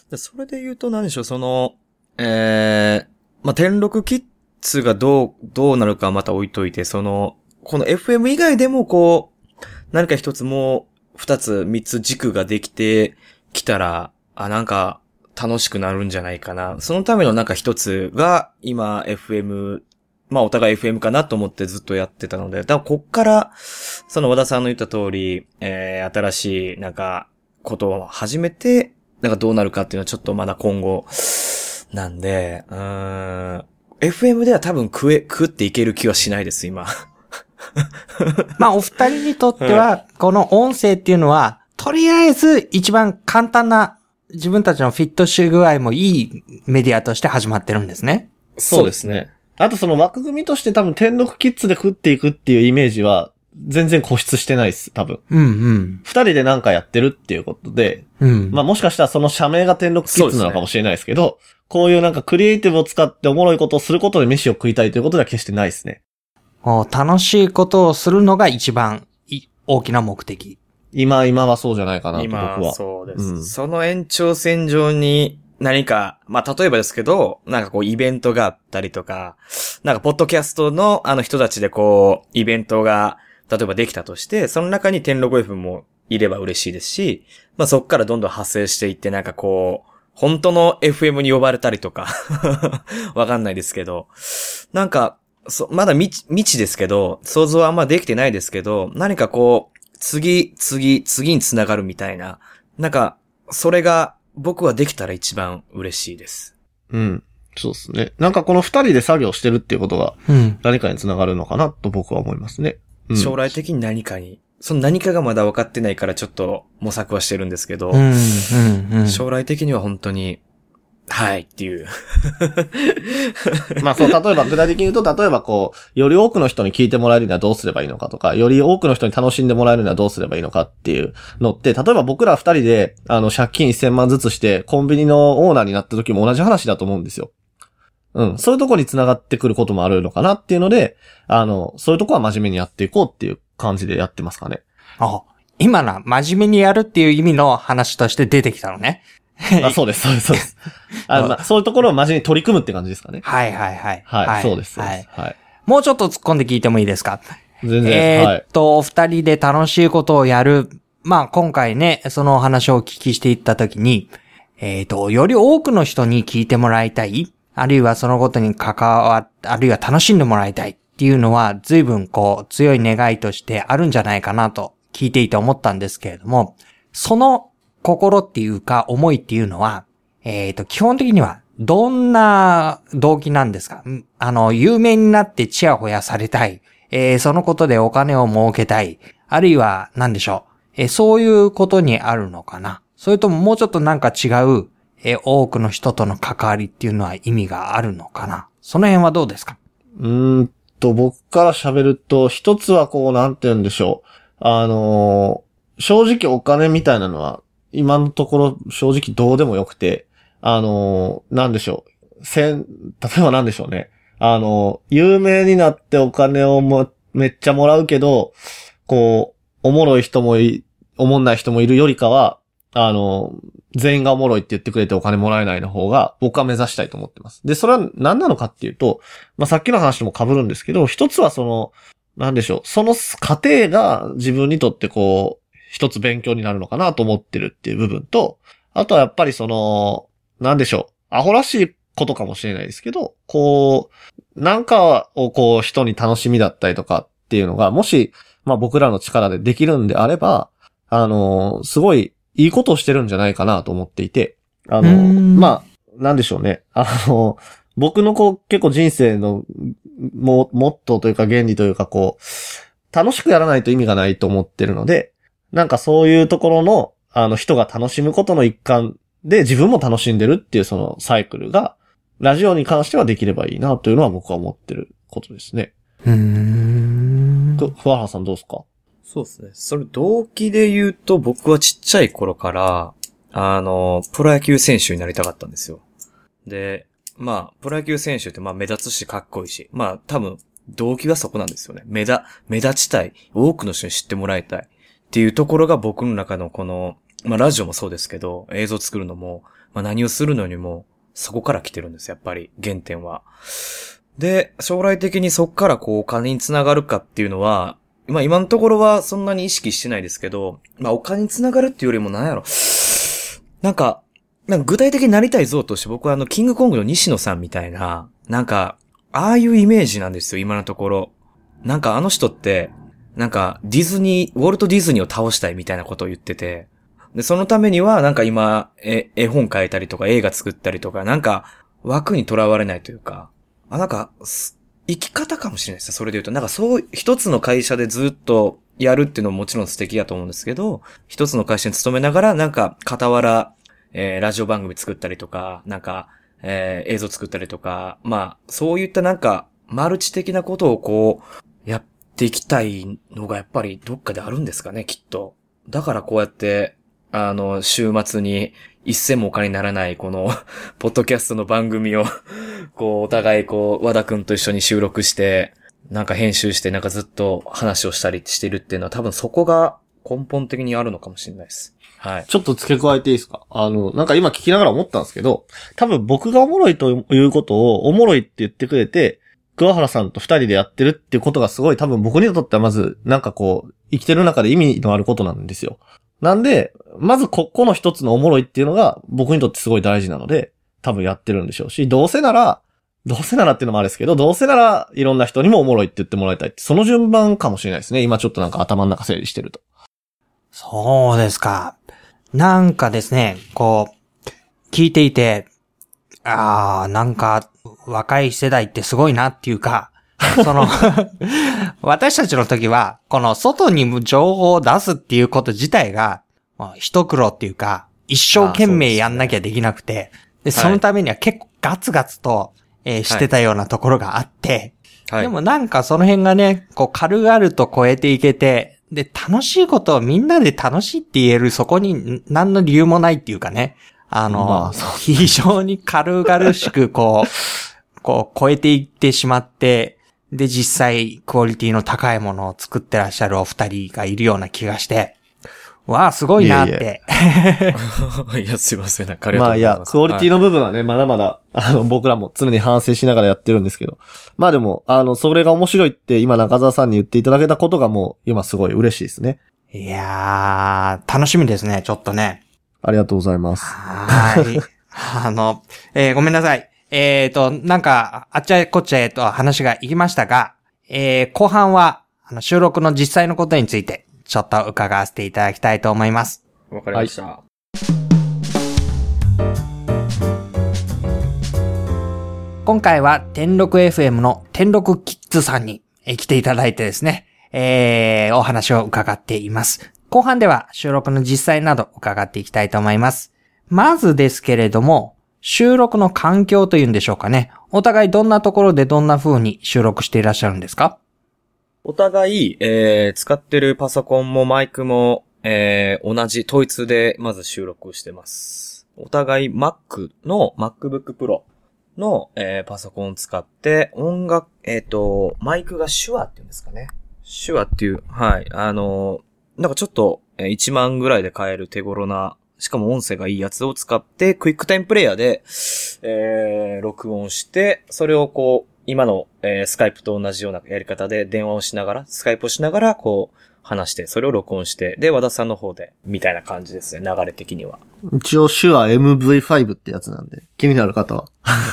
でそれで言うと何でしょう、その、えー、まあ、天禄キッズがどう、どうなるかまた置いといて、その、この FM 以外でもこう、何か一つもう、二つ、三つ軸ができてきたら、あ、なんか、楽しくなるんじゃないかな。そのためのなんか一つが、今、FM、まあ、お互い FM かなと思ってずっとやってたので、だからこっから、その和田さんの言った通り、えー、新しい、なんか、ことを始めて、なんかどうなるかっていうのはちょっとまだ今後、なんで、うーん、FM では多分食え、食っていける気はしないです、今。まあ、お二人にとっては、この音声っていうのは、とりあえず一番簡単な自分たちのフィットし具合もいいメディアとして始まってるんですね。そうですね。あとその枠組みとして多分天禄キッズで食っていくっていうイメージは、全然固執してないです、多分。うんうん。二人でなんかやってるっていうことで、うん。まあもしかしたらその社名が天禄キッズなのかもしれないですけど、こういうなんかクリエイティブを使っておもろいことをすることで飯を食いたいということでは決してないですね。楽しいことをするのが一番い大きな目的。今、今はそうじゃないかなと僕今、は。そうです、うんその延長線上に何か、まあ、例えばですけど、なんかこうイベントがあったりとか、なんかポッドキャストのあの人たちでこう、イベントが、例えばできたとして、その中に天禄 F もいれば嬉しいですし、まあ、そっからどんどん派生していって、なんかこう、本当の FM に呼ばれたりとか、わかんないですけど、なんか、そまだ未知未知ですけど、想像はあんまできてないですけど、何かこう、次、次、次につながるみたいな、なんか、それが僕はできたら一番嬉しいです。うん。そうですね。なんかこの二人で作業してるっていうことがうん。何かにつながるのかなと僕は思いますね。うん、将来的に何かに、その何かがまだ分かってないからちょっと模索はしてるんですけど、うん。うん。うん。将来的には本当に、はいっていう。まあそう、例えば具体的に言うと、例えばこう、より多くの人に聞いてもらえるにはどうすればいいのかとか、より多くの人に楽しんでもらえるにはどうすればいいのかっていうのって、例えば僕ら二人で、あの、借金1000万ずつして、コンビニのオーナーになった時も同じ話だと思うんですよ。うん。そういうとこに繋がってくることもあるのかなっていうので、あの、そういうとこは真面目にやっていこうっていう感じでやってますかね。あ、今な、真面目にやるっていう意味の話として出てきたのね。あそうです、そうです、そうです。あまあ、そういうところを真面目に取り組むって感じですかね。はいはいはい。はい、そうです、はい。はい。もうちょっと突っ込んで聞いてもいいですか？全然、はいえーっ。と、お二人で楽しいことをやる。まあ、今回ね、そのお話をお聞きしていったときに、えーっと、より多くの人に聞いてもらいたい。あるいはそのことに関わ、あるいは楽しんでもらいたいっていうのは、随分こう、強い願いとしてあるんじゃないかなと聞いていて思ったんですけれども、その心っていうか、思いっていうのは、えーと、基本的には、どんな動機なんですか？あの、有名になってチヤホヤされたい。えーそのことでお金を儲けたい。あるいは、何でしょう？えーそういうことにあるのかな？それとももうちょっとなんか違う、え多くの人との関わりっていうのは意味があるのかな？その辺はどうですか？うんと、僕から喋ると、一つはこう、なんて言うんでしょう。あのー正直お金みたいなのは、今のところ正直どうでもよくて、あのーなんでしょう。せん、例えばなんでしょうね。あのー有名になってお金をも、めっちゃもらうけど、こう、おもろい人もい、おもんない人もいるよりかは、あの全員がおもろいって言ってくれてお金もらえないの方が、僕は目指したいと思ってます。で、それは何なのかっていうと、まあ、さっきの話とも被るんですけど、一つはその、なんでしょう、その過程が自分にとってこう、一つ勉強になるのかなと思ってるっていう部分と、あとはやっぱりその、なんでしょう、アホらしいことかもしれないですけど、こう、なんかをこう人に楽しみだったりとかっていうのが、もし、まあ僕らの力でできるんであれば、あの、すごいいいことをしてるんじゃないかなと思っていて、あの、まあ、なんでしょうね。あの、僕のこう、結構人生のモモットーというか原理というかこう、楽しくやらないと意味がないと思ってるので、なんかそういうところの、あの人が楽しむことの一環で自分も楽しんでるっていうそのサイクルが、ラジオに関してはできればいいなというのは僕は思ってることですね。うーん。と、ふわはらさんどうですか？そうですね。それ動機で言うと僕はちっちゃい頃から、あの、プロ野球選手になりたかったんですよ。で、まあ、プロ野球選手ってまあ目立つしかっこいいし、まあ多分動機はそこなんですよね。目立、目立ちたい。多くの人に知ってもらいたい。っていうところが僕の中のこの、まあラジオもそうですけど、映像作るのも、まあ何をするのにも、そこから来てるんです、やっぱり、原点は。で、将来的にそこからこうお金につながるかっていうのは、まあ今のところはそんなに意識してないですけど、まあお金につながるっていうよりもなんやろ。なんか、なんか具体的になりたい像として僕はあの、キングコングの西野さんみたいな、なんか、ああいうイメージなんですよ、今のところ。なんかあの人って、なんかディズニー、ウォルト・ディズニーを倒したいみたいなことを言ってて、で、そのためにはなんか今、え、絵本描いたりとか映画作ったりとか、なんか枠にとらわれないというか、あ、なんか、生き方かもしれないですね。それで言うと。なんかそう、一つの会社でずっとやるっていうのももちろん素敵だと思うんですけど、一つの会社に勤めながら、なんか、傍ら、えーラジオ番組作ったりとか、なんか、えー映像作ったりとか、まあ、そういったなんか、マルチ的なことをこう、やっていきたいのがやっぱりどっかであるんですかね、きっと。だからこうやって、あの、週末に一銭もお金にならない、この、ポッドキャストの番組を、こう、お互い、こう、和田くんと一緒に収録して、なんか編集して、なんかずっと話をしたりしてるっていうのは、多分そこが根本的にあるのかもしれないです。はい。ちょっと付け加えていいですか？あの、なんか今聞きながら思ったんですけど、多分僕がおもろいということをおもろいって言ってくれて、桑原さんと二人でやってるっていうことがすごい多分僕にとってはまず、なんかこう、生きてる中で意味のあることなんですよ。なんで、まずここの一つのおもろいっていうのが僕にとってすごい大事なので、多分やってるんでしょうし、どうせなら、どうせならっていうのもあれですけど、どうせならいろんな人にもおもろいって言ってもらいたいって、その順番かもしれないですね。今ちょっとなんか頭の中整理してると。そうですか。なんかですね、こう、聞いていて、ああ、なんか、若い世代ってすごいなっていうか、その、私たちの時は、この外に情報を出すっていうこと自体が、まあ一苦労っていうか、一生懸命やんなきゃできなくて、で、そのためには結構ガツガツと、えーしてたようなところがあって、はい。でもなんかその辺がね、こう軽々と超えていけて、で、楽しいことをみんなで楽しいって言えるそこにん何の理由もないっていうかね。あの、まあ非常に軽々しくこう、こう超えていってしまって、で、実際クオリティの高いものを作ってらっしゃるお二人がいるような気がして、わあ、すごいなって。い や、すいません。なんかありがとまあいや、うございます。クオリティの、の部分はね、まだまだ、あの、僕らも常に反省しながらやってるんですけど。まあでも、あの、それが面白いって今中澤さんに言っていただけたことがもう、今すごい嬉しいですね。いやー、楽しみですね、ちょっとね。ありがとうございます。はーい。あの、えーごめんなさい。えっ、と、なんか、あっちゃこっちゃへと話が行きましたが、えー後半は、あの、収録の実際のことについて、ちょっと伺わせていただきたいと思います。わかりました。今回は、天禄 FM の天禄キッズさんにえー来ていただいてですね、えーお話を伺っています。後半では収録の実際など伺っていきたいと思います。まずですけれども、収録の環境というんでしょうかね。お互いどんなところでどんな風に収録していらっしゃるんですか？お互い、えー、使ってるパソコンもマイクも、えー、同じ、統一でまず収録してます。お互い Mac の MacBook Pro の、えー、パソコンを使って、音楽、えっ、と、マイクが手話っていうんですかね。手話っていう、はい、あのーなんかちょっと、えー1万ぐらいで買える手頃な、しかも音声がいいやつを使って、クイックタイムプレイヤーで、えー、録音して、それをこう、今の、えー、スカイプと同じようなやり方で電話をしながら、スカイプをしながら、こう、話して、それを録音して、で、和田さんの方で、みたいな感じですね、流れ的には。一応手話 MV5 ってやつなんで、気になる方は。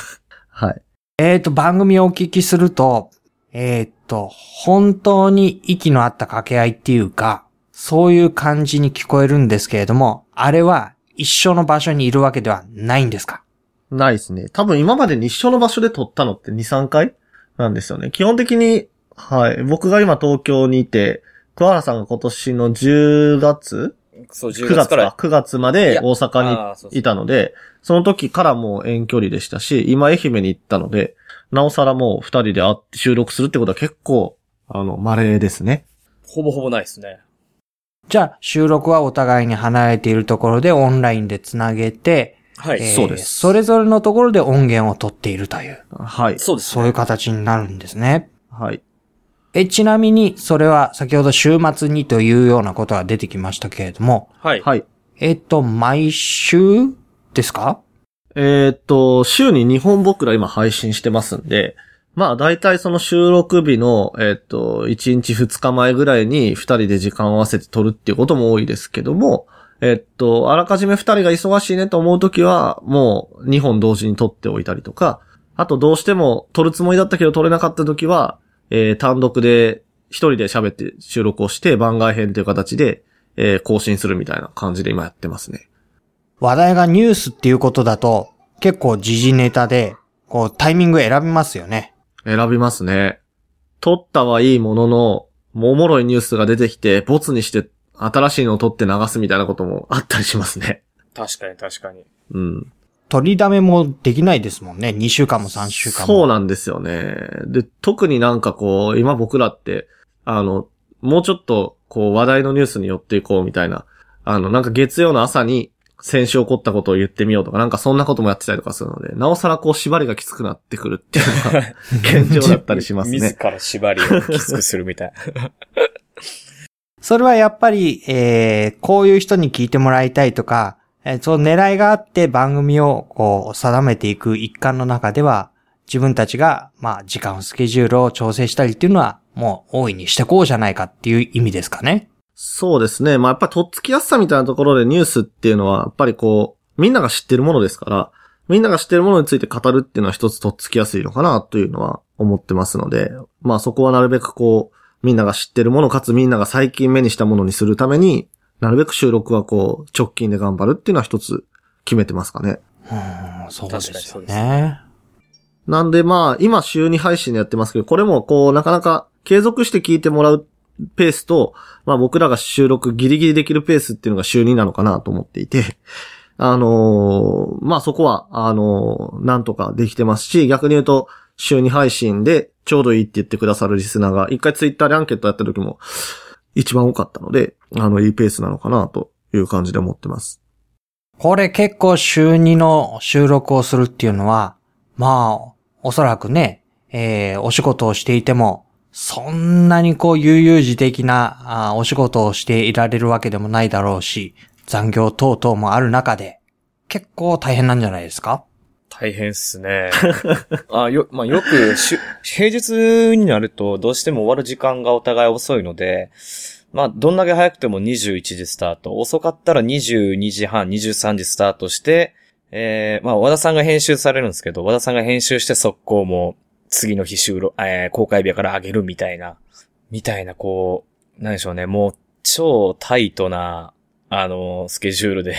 はい。えっ、と、番組をお聞きすると、えっ、と、本当に息の合った掛け合いっていうか、そういう感じに聞こえるんですけれども、あれは一緒の場所にいるわけではないんですか？ないですね。多分今までに一緒の場所で撮ったのって2、3回なんですよね。基本的に、はい。僕が今東京にいて、桑原さんが今年の10月？そう、?9 月か。9月まいやで大阪にあーそうそういたので、その時からもう遠距離でしたし、今愛媛に行ったので、なおさらもう二人で会って収録するってことは結構、あの、稀ですね。ほぼほぼないですね。じゃあ、収録はお互いに離れているところでオンラインでつなげて、はい。えーそうですそれぞれのところで音源を取っているという、はい。そうです、そういう形になるんですね。はい。え、ちなみに、それは先ほど週末にというようなことが出てきましたけれども、はい。はい。えっと、毎週ですかえーっと、週に2本僕ら今配信してますんで、まあ大体その収録日の、えっと、1日2日前ぐらいに2人で時間を合わせて撮るっていうことも多いですけども、えっと、あらかじめ2人が忙しいねと思うときは、もう2本同時に撮っておいたりとか、あとどうしても撮るつもりだったけど撮れなかったときは、えー単独で1人で喋って収録をして番外編という形で、えー更新するみたいな感じで今やってますね。話題がニュースっていうことだと、結構時事ネタで、こう、タイミング選びますよね。選びますね。撮ったはいいものの、もうおもろいニュースが出てきて、ボツにして新しいのを撮って流すみたいなこともあったりしますね。確かに確かに。うん。取りだめもできないですもんね。2週間も3週間も。そうなんですよね。で、特になんかこう、今僕らって、あの、もうちょっと、こう、話題のニュースに寄っていこうみたいな、あの、なんか月曜の朝に、先週起こったことを言ってみようとか、なんかそんなこともやってたりとかするので、なおさらこう、縛りがきつくなってくるっていうのが、現状だったりしますね。自ら縛りをきつくするみたい。それはやっぱり、えー、こういう人に聞いてもらいたいとか、えー、その狙いがあって番組をこう定めていく一環の中では、自分たちが、まあ、時間スケジュールを調整したりっていうのは、もう大いにしてこうじゃないかっていう意味ですかね。そうですね。まあ、やっぱりとっつきやすさみたいなところでニュースっていうのは、やっぱりこう、みんなが知ってるものですから、みんなが知ってるものについて語るっていうのは一つとっつきやすいのかなというのは思ってますので、まあそこはなるべくこう、みんなが知ってるものかつみんなが最近目にしたものにするために、なるべく収録はこう、直近で頑張るっていうのは一つ決めてますかね。うん、そうですよね。なんでまあ、今週2配信でやってますけど、これもこう、なかなか継続して聞いてもらうペースと、まあ僕らが収録ギリギリできるペースっていうのが週2なのかなと思っていて、あのーまあそこは、あのーなんとかできてますし、逆に言うと、週2配信でちょうどいいって言ってくださるリスナーが、一回ツイッターでアンケートやった時も、一番多かったので、あの、いいペースなのかなという感じで思ってます。これ結構週2の収録をするっていうのは、まあ、おそらくね、えー、お仕事をしていても、そんなにこう悠々自適なあお仕事をしていられるわけでもないだろうし、残業等々もある中で、結構大変なんじゃないですか？大変っすね。あよ、まあ、よくし、平日になるとどうしても終わる時間がお互い遅いので、まあ、どんだけ早くても21時スタート。遅かったら22時半、23時スタートして、えー、まあ、和田さんが編集されるんですけど、和田さんが編集して速攻も次の日収録、えー、公開日から上げるみたいな、みたいな、こう、なんでしょうね、もう超タイトな、あのスケジュールでや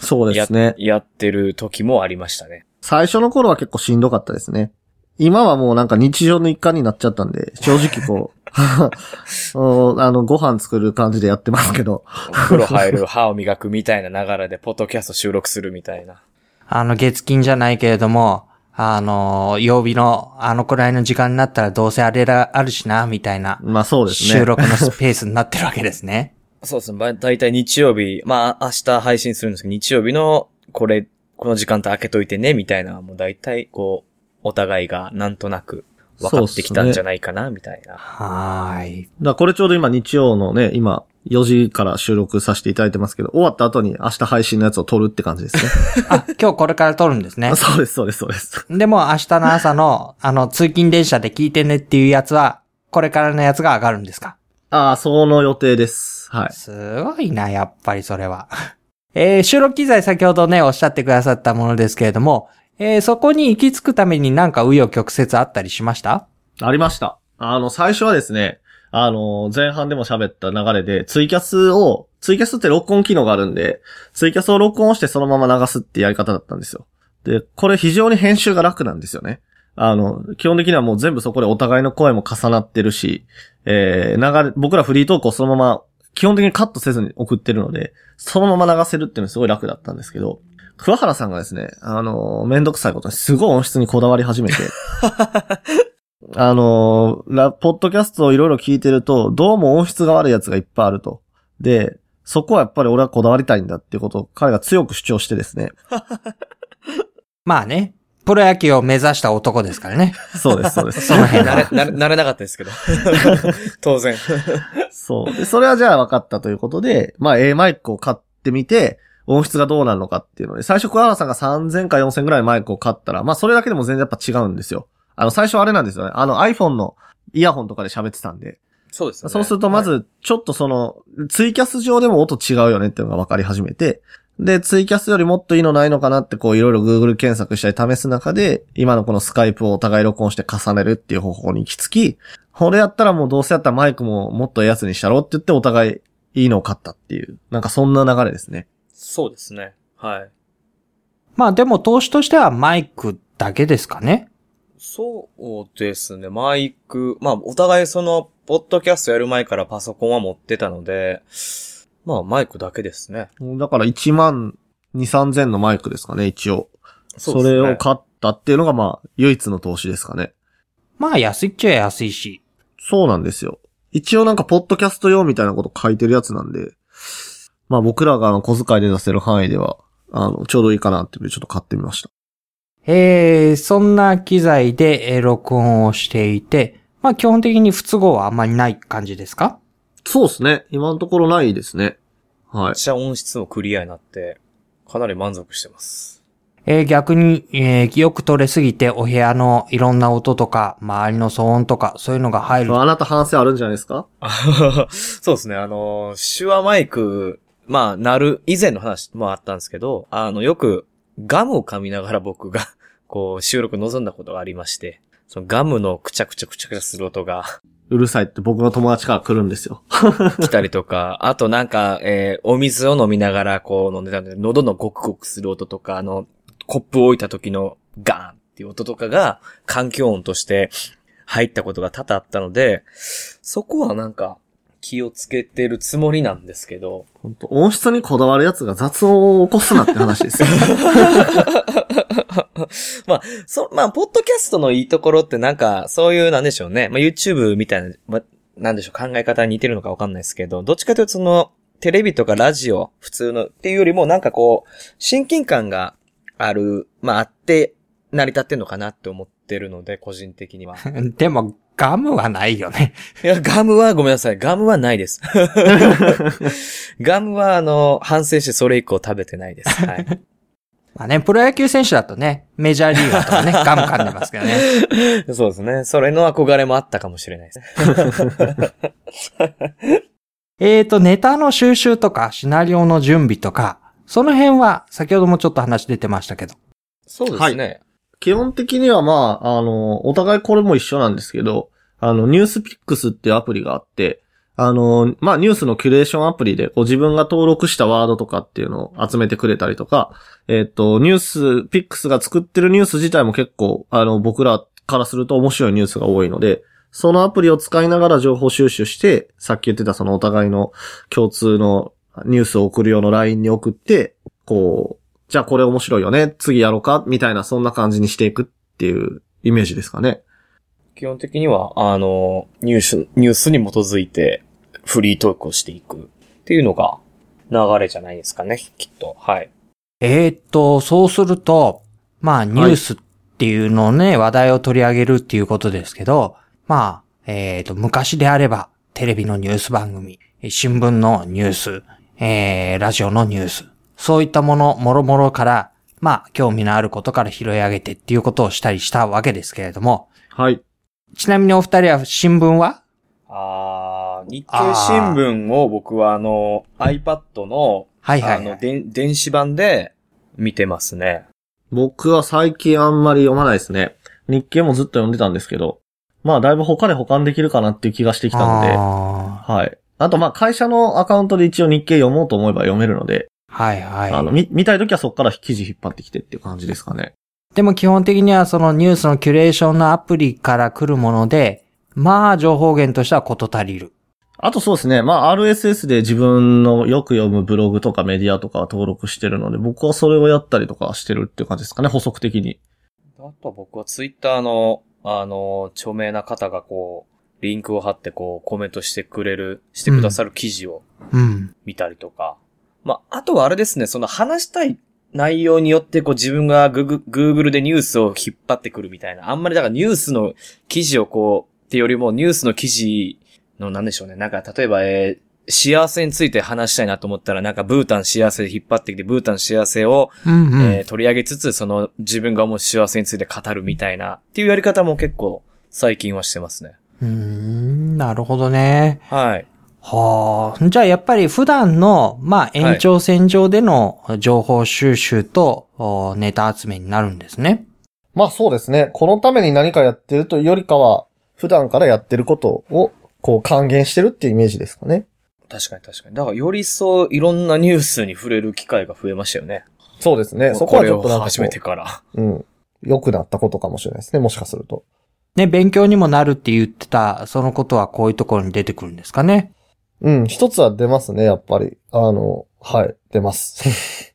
そうですね。やってる時もありましたね。最初の頃は結構しんどかったですね。今はもうなんか日常の一環になっちゃったんで、正直こう、うんあの、ご飯作る感じでやってますけど。お風呂入る、歯を磨くみたいな流れで、ポッドキャスト収録するみたいな。あの、月金じゃないけれども、あの、曜日のあのくらいの時間になったらどうせあれらあるしな、みたいな、まあそうですね。収録のスペースになってるわけですね。そうですね。まあだいたい日曜日、まあ明日配信するんですけど、日曜日のこれ、この時間帯開けといてね、みたいな、もうだいたいこう、お互いがなんとなく分かってきたんじゃないかな、みたいな。はーい。だこれちょうど今日曜のね、今4時から収録させていただいてますけど、終わった後に明日配信のやつを撮るって感じですね。あ、今日これから撮るんですね。そうです、そうです、そうです。でも明日の朝の、あの、通勤電車で聞いてねっていうやつは、これからのやつが上がるんですか？ああ、その予定です。はい。すごいな、やっぱりそれは。えー収録機材先ほどね、おっしゃってくださったものですけれども、えーそこに行き着くためになんか紆余曲折あったりしました？ありました。あの、最初はですね、あの、前半でも喋った流れで、ツイキャスを、ツイキャスって録音機能があるんで、ツイキャスを録音してそのまま流すってやり方だったんですよ。で、これ非常に編集が楽なんですよね。あの、基本的にはもう全部そこでお互いの声も重なってるし、えー、流れ、僕らフリートークをそのまま、基本的にカットせずに送ってるので、そのまま流せるっていうのはすごい楽だったんですけど、桑原さんがですね、あの、めんどくさいことにすごい音質にこだわり始めて、あのーラ、ポッドキャストをいろいろ聞いてると、どうも音質が悪いやつがいっぱいあると。で、そこはやっぱり俺はこだわりたいんだっていうことを彼が強く主張してですね。まあね、プロ野球を目指した男ですからね。そうです、そうです。その辺慣れ、は。慣れ、慣れなかったですけど。当然。そう。で、それはじゃあ分かったということで、まあ A マイクを買ってみて、音質がどうなるのかっていうので、最初桑原さんが3000か4000ぐらいマイクを買ったら、まあそれだけでも全然やっぱ違うんですよ。あの、最初あれなんですよね。あの iPhone のイヤホンとかで喋ってたんで。そうですね。そうすると、まはい、ず、ちょっとその、ツイキャス上でも音違うよねっていうのが分かり始めて、で、ツイキャスよりもっといいのないのかなって、こう、いろいろ Google 検索したり試す中で、今のこのスカイプをお互い録音して重ねるっていう方法に行き着き、これやったらもうどうせやったらマイクももっといいやつにしたろって言ってお互いいいのを買ったっていう、なんかそんな流れですね。そうですね。はい。まあでも投資としてはマイクだけですかね。そうですね。マイク、まあ、お互いその、ポッドキャストやる前からパソコンは持ってたので、まあ、マイクだけですね。だから1万2、3000のマイクですかね、一応。そですねれを買ったっていうのがまあ、唯一の投資ですかね。まあ安いっちゃ安いし。そうなんですよ。一応なんか、ポッドキャスト用みたいなこと書いてるやつなんで、まあ僕らがあの小遣いで出せる範囲では、あの、ちょうどいいかなっていうのでちょっと買ってみました。えー、そんな機材で、えー録音をしていて、まあ基本的に不都合はあんまりない感じですか？そうですね。今のところないですね。はいめっ。ちゃ音質もクリアになって、かなり満足してます。えー逆に、えーよく取れすぎてお部屋のいろんな音とか、周りの騒音とか、そういうのが入る。あなた反省あるんじゃないですか？そうですね、あの、手話マイク、まあ、なる、以前の話もあったんですけど、あの、よくガムを噛みながら僕が、こう、収録臨んだことがありまして、そのガムのくちゃくちゃくちゃくちゃする音がうるさいって僕の友達から来るんですよ。来たりとか、あとなんか、えーお水を飲みながらこう飲んでたんで、喉のゴクゴクする音とか、あの、コップを置いた時のガーンっていう音とかが環境音として入ったことが多々あったので、そこはなんか気をつけてるつもりなんですけど、本当音質にこだわるやつが雑音を起こすなって話ですよ。まあ、そ、まあ、ポッドキャストのいいところってなんか、そういう、なんでしょうね。まあ、YouTube みたいな、まあ、なんでしょう、考え方に似てるのかわかんないですけど、どっちかというとその、テレビとかラジオ、普通の、っていうよりもなんかこう、親近感がある、まあ、あって、成り立ってんのかなって思ってるので、個人的には。でも、ガムはないよね。いや、ガムはごめんなさい。ガムはないです。ガムは、あの、反省してそれ以降食べてないです。はい。まあね、プロ野球選手だとね、メジャーリーガーとかね、ガム噛んでますけどね。そうですね。それの憧れもあったかもしれないです。えーと、ネタの収集とか、シナリオの準備とか、その辺は、先ほどもちょっと話出てましたけど。そうですね。基本的にはまあ、あの、お互いこれも一緒なんですけど、あの、ニュースピックスっていうアプリがあって、あの、まあ、ニュースのキュレーションアプリで、こう自分が登録したワードとかっていうのを集めてくれたりとか、えっ、と、ニュース、ピックスが作ってるニュース自体も結構、あの、僕らからすると面白いニュースが多いので、そのアプリを使いながら情報収集して、さっき言ってたそのお互いの共通のニュースを送る用の LINE に送って、こう、じゃあこれ面白いよね、次やろうか、みたいなそんな感じにしていくっていうイメージですかね。基本的には、あの、ニュース、ニュースに基づいてフリートークをしていくっていうのが流れじゃないですかね、きっと。はい。えーっと、そうすると、まあ、ニュースっていうのをね、話題を取り上げるっていうことですけど、まあ、えーっと、昔であれば、テレビのニュース番組、新聞のニュース、えー、ラジオのニュース、そういったもの、もろもろから、まあ、興味のあることから拾い上げてっていうことをしたりしたわけですけれども、はい。ちなみにお二人は新聞は？あー日経新聞を僕はあの、iPad の、はいはい、あの、はい。で電子版で見てますね。僕は最近あんまり読まないですね。日経もずっと読んでたんですけど、まあだいぶ他で保管できるかなっていう気がしてきたので、あはい。あとまあ会社のアカウントで一応日経読もうと思えば読めるので、ーはいはい。あの、見、見たいときはそこから記事引っ張ってきてっていう感じですかね。でも基本的にはそのニュースのキュレーションのアプリから来るもので、まあ情報源としてはこと足りる。あとそうですね。まあ RSS で自分のよく読むブログとかメディアとかは登録してるので、僕はそれをやったりとかしてるっていう感じですかね、補足的に。あとは僕はツイッターの、あの、著名な方がこう、リンクを貼ってこう、コメントしてくれる、してくださる記事をうん。見たりとか。まあ、あとはあれですね、その話したい内容によってこう自分がググ、Google でニュースを引っ張ってくるみたいな。あんまりだからニュースの記事をこう、ってよりもニュースの記事のなんでしょうね。なんか例えば、えー幸せについて話したいなと思ったら、なんかブータン幸せで引っ張ってきて、ブータン幸せを、うんうん。えー取り上げつつ、その自分が思う幸せについて語るみたいな、っていうやり方も結構最近はしてますね。うーん、なるほどね。はい。はあ。じゃあやっぱり普段の、まあ延長線上での情報収集と、おネタ集めになるんですね。まあそうですね。このために何かやってるというよりかは、普段からやってることを、こう還元してるっていうイメージですかね。確かに確かに。だからよりそういろんなニュースに触れる機会が増えましたよね。そうですね。そこはちょっとなんかこ始めてから。う、うん。良くなったことかもしれないですね。もしかすると。ね、勉強にもなるって言ってた、そのことはこういうところに出てくるんですかね。うん。一つは出ますね、やっぱり。あの、はい。出ます。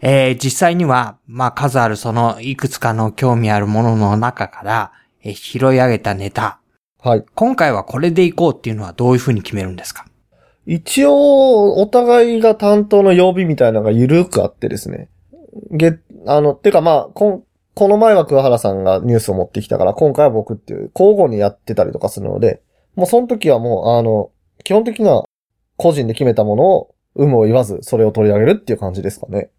えー実際には、まあ数あるそのいくつかの興味あるものの中から、えー拾い上げたネタ。はい。今回はこれでいこうっていうのはどういうふうに決めるんですか？一応、お互いが担当の曜日みたいなのが緩くあってですね。げ、あの、てかまあ、こん、この前は桑原さんがニュースを持ってきたから、今回は僕っていう、交互にやってたりとかするので、もうその時はもう、あの、基本的には個人で決めたものを有無を言わず、それを取り上げるっていう感じですかね。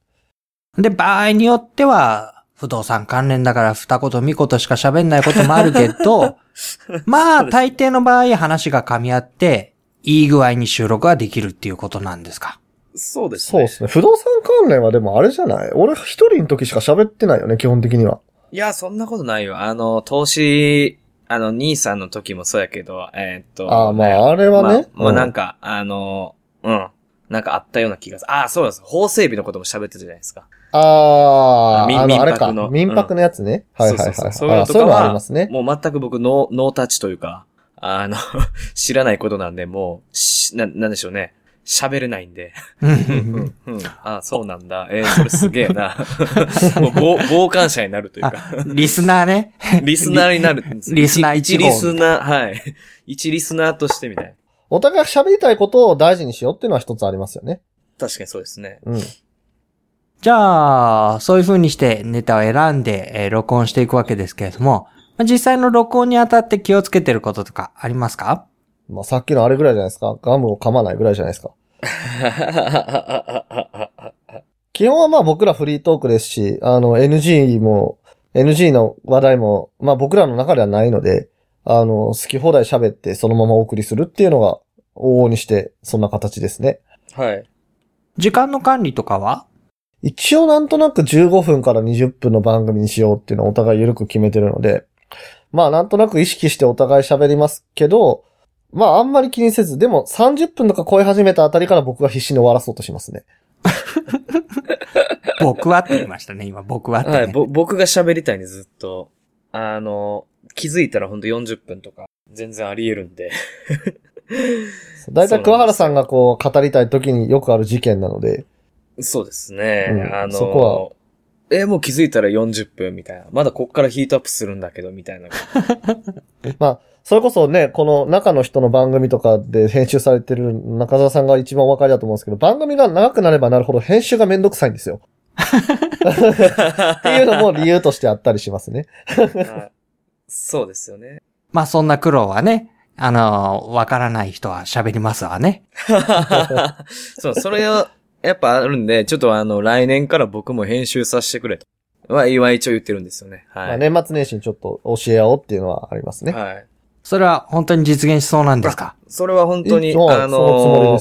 で、場合によっては、不動産関連だから二言三言しか喋んないこともあるけど、まあ、大抵の場合話が噛み合って、いい具合に収録ができるっていうことなんですか？そうですね。そうですね。不動産関連はでもあれじゃない？俺一人の時しか喋ってないよね、基本的には。いや、そんなことないよ。あの、投資、あの、兄さんの時もそうやけど、えーっと。ああ、まあ、あれはね。まあ、まあうなんか、あの、うん。なんかあったような気がする。ああ、そうです。法整備のことも喋ってたじゃないですか。ああ、民泊の民泊のやつね。はいはいはいはい。そうそういうのとかはありますね。もう全く僕、ノー、ノータッチというか、あの、知らないことなんで、もう、し、な、なんでしょうね。喋れないんで。うんうん、うん。ああ、そうなんだ。えー、それすげえな。もう、傍傍観者になるというか。あリスナーね。リスナーになるんです。リスナー一リスナー、はい。一リスナーとしてみたいな。お互い喋りたいことを大事にしようっていうのは一つありますよね。確かにそうですね。うん。じゃあ、そういう風にしてネタを選んで、えー録音していくわけですけれども、まあ実際の録音にあたって気をつけてることとかありますか？まあ、さっきのあれぐらいじゃないですか。ガムを噛まないぐらいじゃないですか。基本はまあ僕らフリートークですし、あの NG も、NG の話題も、まあ僕らの中ではないので、あの、好き放題喋ってそのままお送りするっていうのが、往々にして、そんな形ですね。はい。時間の管理とかは？一応なんとなく15分から20分の番組にしようっていうのをお互い緩く決めてるので、まあなんとなく意識してお互い喋りますけど、まああんまり気にせず、でも30分とか超え始めたあたりから僕が必死に終わらそうとしますね。僕はって言いましたね、今。僕はって、ね。はい、ぼ、僕が喋りたいんでずっと。あの、気づいたらほんと40分とか、全然あり得るんで。だいたい桑原さんがこう語りたい時によくある事件なので、そうですね。うんあの、そこえ、もう気づいたら40分みたいな。まだこっからヒートアップするんだけど、みたいな。まあ、それこそね、この中の人の番組とかで編集されてる中澤さんが一番お分かりだと思うんですけど、番組が長くなればなるほど編集がめんどくさいんですよ。っていうのも理由としてあったりしますね。はいそうですよね。まあそんな苦労はね、あのーわからない人は喋りますわね。そう、それは、やっぱあるんで、ちょっとあの、来年から僕も編集させてくれと。は、今一応言ってるんですよね。はい。まあ、年末年始にちょっと教え合おうっていうのはありますね。はい。それは本当に実現しそうなんですか？それは本当に、あその。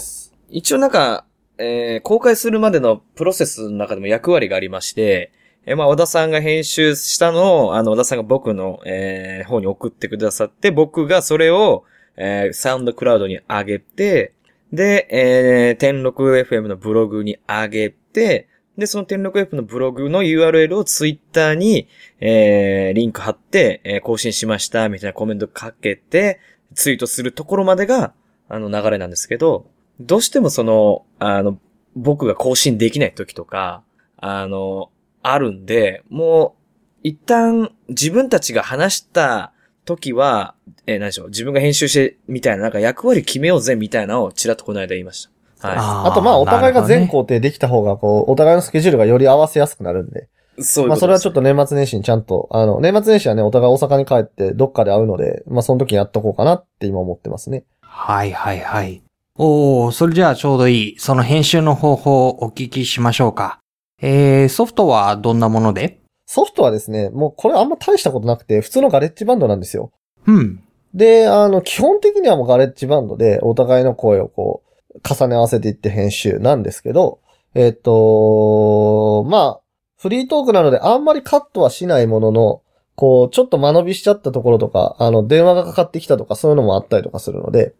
一応なんか、えー公開するまでのプロセスの中でも役割がありまして、えーまあ、和田さんが編集したのを、あの、和田さんが僕の、えー方に送ってくださって、僕がそれを、えーサウンドクラウドに上げて、で、えー、天禄 FM のブログに上げて、で、その天禄 F のブログの URL をツイッターに、えー、リンク貼って、えー更新しました、みたいなコメントかけて、ツイートするところまでが、あの、流れなんですけど、どうしてもその、あの、僕が更新できない時とか、あの、あるんで、もう、一旦自分たちが話した時は、えー何でしょう、自分が編集して、みたいな、なんか役割決めようぜ、みたいなのをちらっとこの間言いました。はああとまあ、お互いが全工程できた方が、こう、お互いのスケジュールがより合わせやすくなるんで。い。そういうまあ、それはちょっと年末年始にちゃんと、あの、年末年始はね、お互い大阪に帰ってどっかで会うので、まあ、その時にやっとこうかなって今思ってますね。はいはいはい。おー、それじゃあちょうどいい。その編集の方法をお聞きしましょうか。えー、ソフトはどんなもので？ソフトはですね、もうこれあんま大したことなくて、普通のガレッジバンドなんですよ。うん。で、あの、基本的にはもうガレッジバンドで、お互いの声をこう、重ね合わせていって編集なんですけど、えっ、と、まあ、フリートークなのであんまりカットはしないものの、こう、ちょっと間延びしちゃったところとか、あの、電話がかかってきたとか、そういうのもあったりとかするので、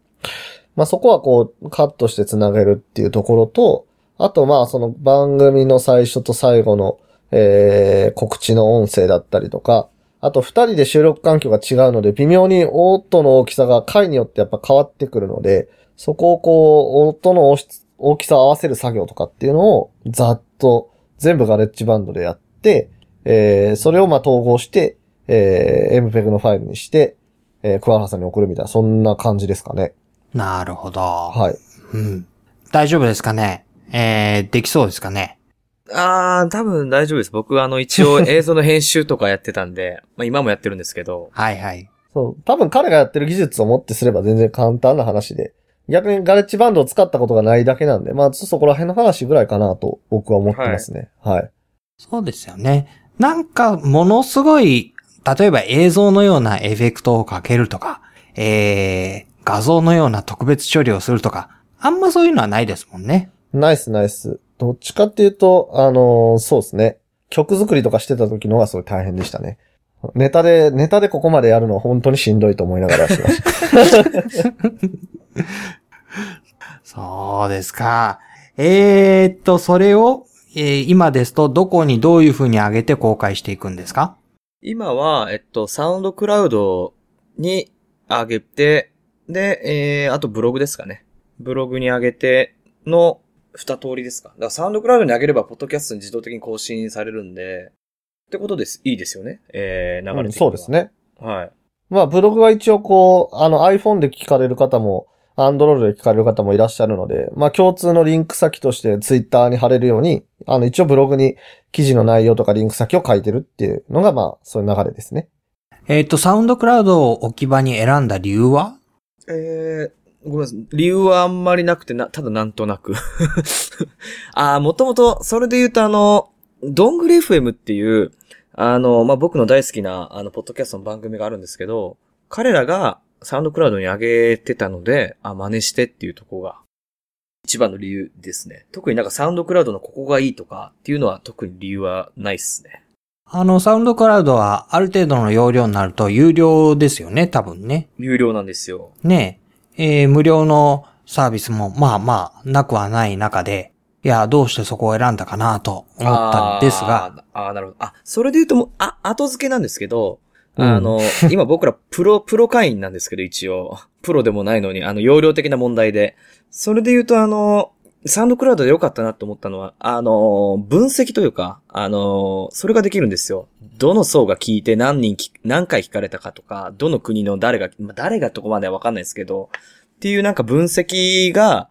まあそこはこう、カットして繋げるっていうところと、あとまあその番組の最初と最後の、えー、告知の音声だったりとか、あと二人で収録環境が違うので、微妙に音の大きさが回によってやっぱ変わってくるので、そこをこう、音の大きさを合わせる作業とかっていうのを、ざっと全部ガレッジバンドでやって、えー、それをまあ統合して、えー、MPEG のファイルにして、えー、桑原さんに送るみたいな、そんな感じですかね。なるほど。はい。うん。大丈夫ですかね？えー、できそうですかね？あー、多分大丈夫です。僕はあの、一応 映像の編集とかやってたんで、まあ今もやってるんですけど、はいはい。そう。多分彼がやってる技術をもってすれば全然簡単な話で、逆にガレッジバンドを使ったことがないだけなんで、まあ、そこら辺の話ぐらいかなと僕は思ってますね。はい。そうですよね。なんか、ものすごい、例えば映像のようなエフェクトをかけるとか、えー、画像のような特別処理をするとか、あんまそういうのはないですもんね。ナイスナイス。どっちかっていうと、あのーそうですね。曲作りとかしてた時の方がすごい大変でしたね。ネタで、ネタでここまでやるのは本当にしんどいと思いながらやってました。そうですか。えーっと、それを、えー今ですと、どこにどういう風に上げて公開していくんですか？今は、えっと、サウンドクラウドに上げて、で、えー、あとブログですかね。ブログに上げての二通りですか。だからサウンドクラウドに上げれば、ポッドキャストに自動的に更新されるんで、ってことです。いいですよね。えー、流れうんそうです。ね。はい。まあ、ブログは一応こう、あの iPhone で聞かれる方も、Android で聞かれる方もいらっしゃるので、まあ、共通のリンク先として Twitter に貼れるように、あの、一応ブログに記事の内容とかリンク先を書いてるっていうのが、まあ、そういう流れですね。えーっと、サウンドクラウドを置き場に選んだ理由は？えー、ごめんなさい。理由はあんまりなくてな、ただなんとなく。あー、もともと、それで言うとあの、どんぐり FM っていう、あの、まあ、僕の大好きな、あの、ポッドキャストの番組があるんですけど、彼らがサウンドクラウドに上げてたので、あ、真似してっていうところが、一番の理由ですね。特になんかサウンドクラウドのここがいいとかっていうのは特に理由はないっすね。あの、サウンドクラウドはある程度の容量になると有料ですよね、多分ね。有料なんですよ。ねえ、えー無料のサービスもまあまあ、なくはない中で、いや、どうしてそこを選んだかなと思ったんですが、あー。あー、なるほど。あ、それで言うともう、あ、後付けなんですけど、うんあの、今僕らプロ、プロ会員なんですけど、一応。プロでもないのに、あの、容量的な問題で。それで言うと、あの、サウンドクラウドで良かったなと思ったのは、あの、分析というか、あの、それができるんですよ。どの層が聞いて何人聞何回聞かれたかとか、どの国の誰が、まあ誰がとこまではわかんないですけど、っていうなんか分析が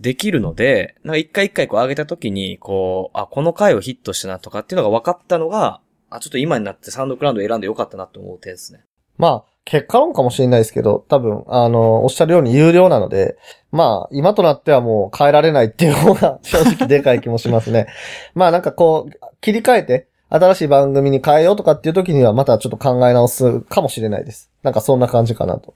できるので、なんか一回一回こう上げた時に、こう、あ、この回をヒットしたなとかっていうのが分かったのが、あ、ちょっと今になってサウンドクラウド選んでよかったなって思う点ですね。まあ、結果論かもしれないですけど、多分、あの、おっしゃるように有料なので、まあ、今となってはもう変えられないっていう方が 正直でかい気もしますね。まあなんかこう、切り替えて、新しい番組に変えようとかっていう時にはまたちょっと考え直すかもしれないです。なんかそんな感じかなと。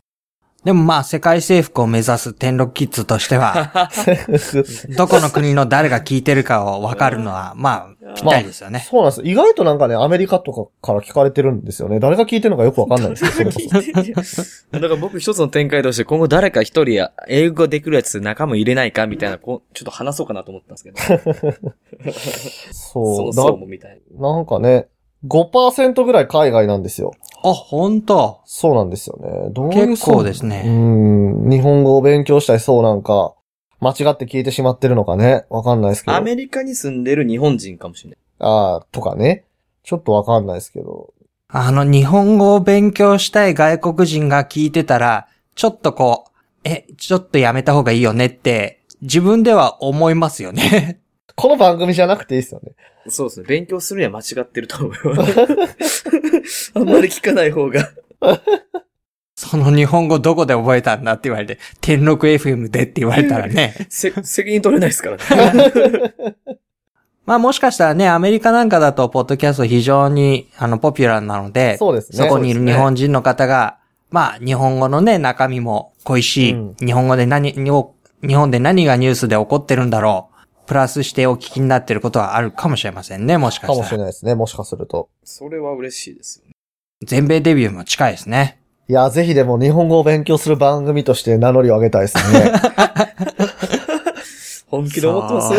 でもまあ、世界征服を目指す天禄キッズとしては、どこの国の誰が聞いてるかを分かるのは、まあ、ぴったりですよね。そうなんです。意外となんかね、アメリカとかから聞かれてるんですよね。誰が聞いてるのかよくわかんないですけど。だから僕一つの展開として今後誰か一人や英語ができるやつ仲間入れないかみたいな、こう、ちょっと話そうかなと思ったんですけど。そ。そうう、だそうもみたいなんかね、5%ぐらい海外なんですよ。あ、本当そうなんですよね。どういう結構ですねうん。日本語を勉強したいそうなんか、間違って聞いてしまってるのかね。わかんないですけど。アメリカに住んでる日本人かもしれない。ああ、とかね。ちょっとわかんないですけど。あの、日本語を勉強したい外国人が聞いてたら、ちょっとこう、え、ちょっとやめた方がいいよねって、自分では思いますよね。この番組じゃなくていいですよね。そうですね。勉強するには間違ってると思うよ。あんまり聞かない方が。その日本語どこで覚えたんだって言われて、天禄 FM でって言われたらね。せ、責任取れないですからね。まあもしかしたらね、アメリカなんかだと、ポッドキャスト非常に、あの、ポピュラーなので、そうですね。そこにいる日本人の方が、まあ、日本語のね、中身も恋しい、うん日本語で何を、日本で何がニュースで起こってるんだろう。プラスしてお聞きになってることはあるかもしれませんね、もしかかもしたら。しれないですね。もしかすると。それは嬉しいですよね。全米デビューも近いですね。いや、ぜひでも日本語を勉強する番組として名乗りを上げたいですね。本気で思ってます？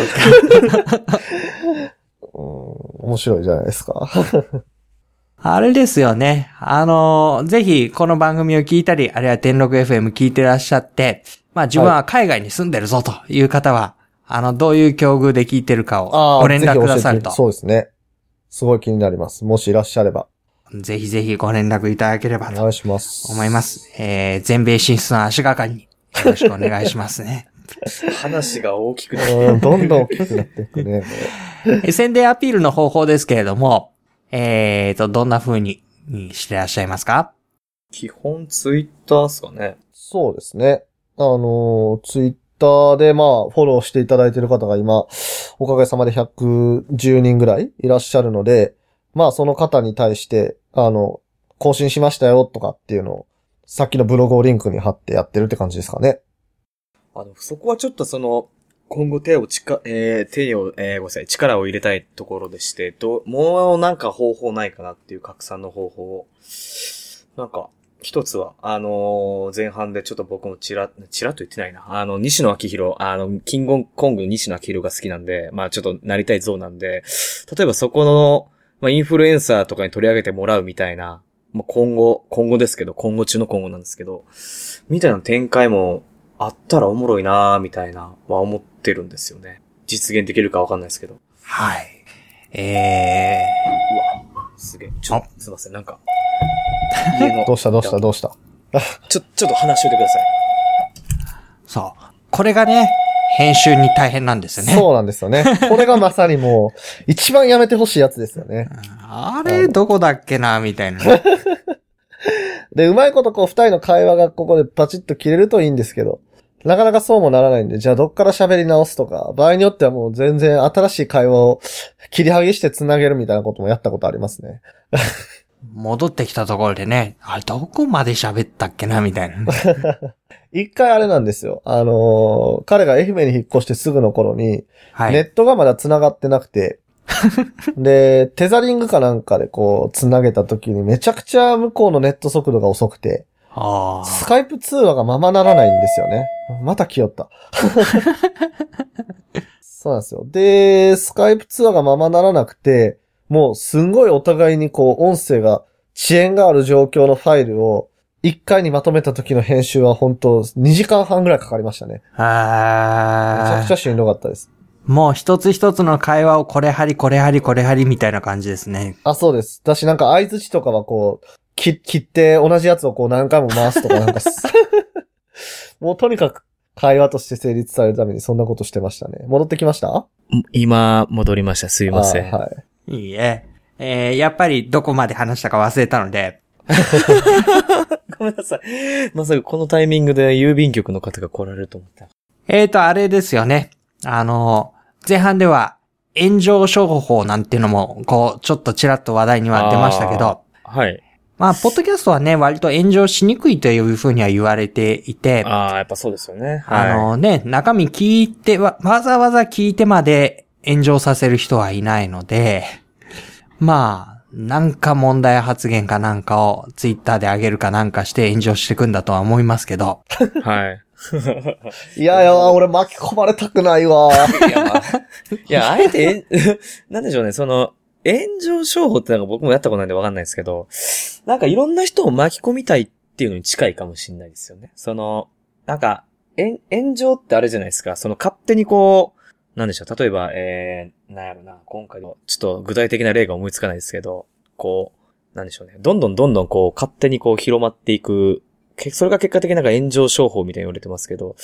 うん、面白いじゃないですか。あれですよね。あの、ぜひ、この番組を聞いたり、あるいは天禄 FM 聞いてらっしゃって、まあ自分は海外に住んでるぞという方は、あの、どういう境遇で聞いてるかをご連絡くださると。そうですね。すごい気になります。もしいらっしゃれば。ぜひぜひご連絡いただければとお願いします。思いま。す。えー、全米進出の足がかりによろしくお願いしますね。話が大きくなる。うん、どんどん大きくなっていくね。え ー宣伝アピールの方法ですけれども、えーと、どんな風ににしてらっしゃいますか？基本ツイッターっすかね。そうですね。あのー、ツイッターでまあ、フォローしていただいている方が今、おかげさまで110人ぐらいいらっしゃるので、まあ、その方に対して、あの、更新しましたよとかっていうのを、さっきのブログをリンクに貼ってやってるって感じですかね。あの、そこはちょっとその、今後手をちか、えー、手を、えー、ごめんなさい、力を入れたいところでして、どう、もうなんか方法ないかなっていう拡散の方法を。なんか、一つは、あのー前半でちょっと僕もちら、ちらっと言ってないな。あの、西野昭弘、あの、キングコングの西野昭弘が好きなんで、まあちょっとなりたい像なんで、例えばそこの、まあインフルエンサーとかに取り上げてもらうみたいな、まあ今後、今後ですけど、今後中の今後なんですけど、みたいな展開もあったらおもろいなーみたいな、は思ってるんですよね。実現できるかわかんないですけど。はい。えすげえ。ちょあ、すいません、なんか。どうしたどうしたどうした？ちょ、ちょっと話しといてください。ー、そう。これがね、編集に大変なんですよね。そうなんですよね。これがまさにもう、一番やめてほしいやつですよね。あれ、どこだっけな、みたいな。で、うまいことこう二人の会話がここでパチッと切れるといいんですけど、なかなかそうもならないんで、じゃあどっから喋り直すとか、場合によってはもう全然新しい会話を切り剥ぎして繋げるみたいなこともやったことありますね。戻ってきたところでね、あれ、どこまで喋ったっけな、みたいな。一回あれなんですよ。あのー彼が愛媛に引っ越してすぐの頃に、はい。ネットがまだ繋がってなくて、で、テザリングかなんかでこう、繋げた時にめちゃくちゃ向こうのネット速度が遅くて、あスカイプ通話がままならないんですよね。また来よった。そうなんですよ。で、スカイプ通話がままならなくて、もうすんごいお互いにこう音声が遅延がある状況のファイルを一回にまとめた時の編集は本当2時間半ぐらいかかりましたね。あ。あめちゃくちゃしんどかったです。もう一つ一つの会話をこれはり、これはり、これはり、みたいな感じですね。あ、そうです。だしなんか相槌とかはこう、切切って同じやつをこう何回も回すとかなんかす、もうとにかく会話として成立されるためにそんなことしてましたね。戻ってきました？今、戻りました。すいません。あはい。いいえ。えー、やっぱりどこまで話したか忘れたので、ごめんなさい。まさかこのタイミングで郵便局の方が来られると思った。えーと、あれですよね。あの、前半では炎上商法なんていうのも、こう、ちょっとちらっと話題には出ましたけど、はい。まあ、ポッドキャストはね、割と炎上しにくいというふうには言われていて、ああ、やっぱそうですよね。あのね、中身聞いてわ、わざわざ聞いてまで炎上させる人はいないので、まあ、なんか問題発言かなんかをツイッターで上げるかなんかして炎上していくんだとは思いますけど、はい。いやいや、俺巻き込まれたくないわ。いや、まあ、いや、あえて、えなんでしょうね、その、炎上商法ってなんか僕もやったことないんでわかんないですけど、なんかいろんな人を巻き込みたいっていうのに近いかもしれないですよね。その、なんか、炎炎上ってあれじゃないですか、その勝手にこう、なんでしょう、例えば、えー、なんやろな、今回の、ちょっと具体的な例が思いつかないですけど、こう、なんでしょうね、どんどんどんどんこう、勝手にこう広まっていく、それが結果的になんか炎上商法みたいに言われてますけど、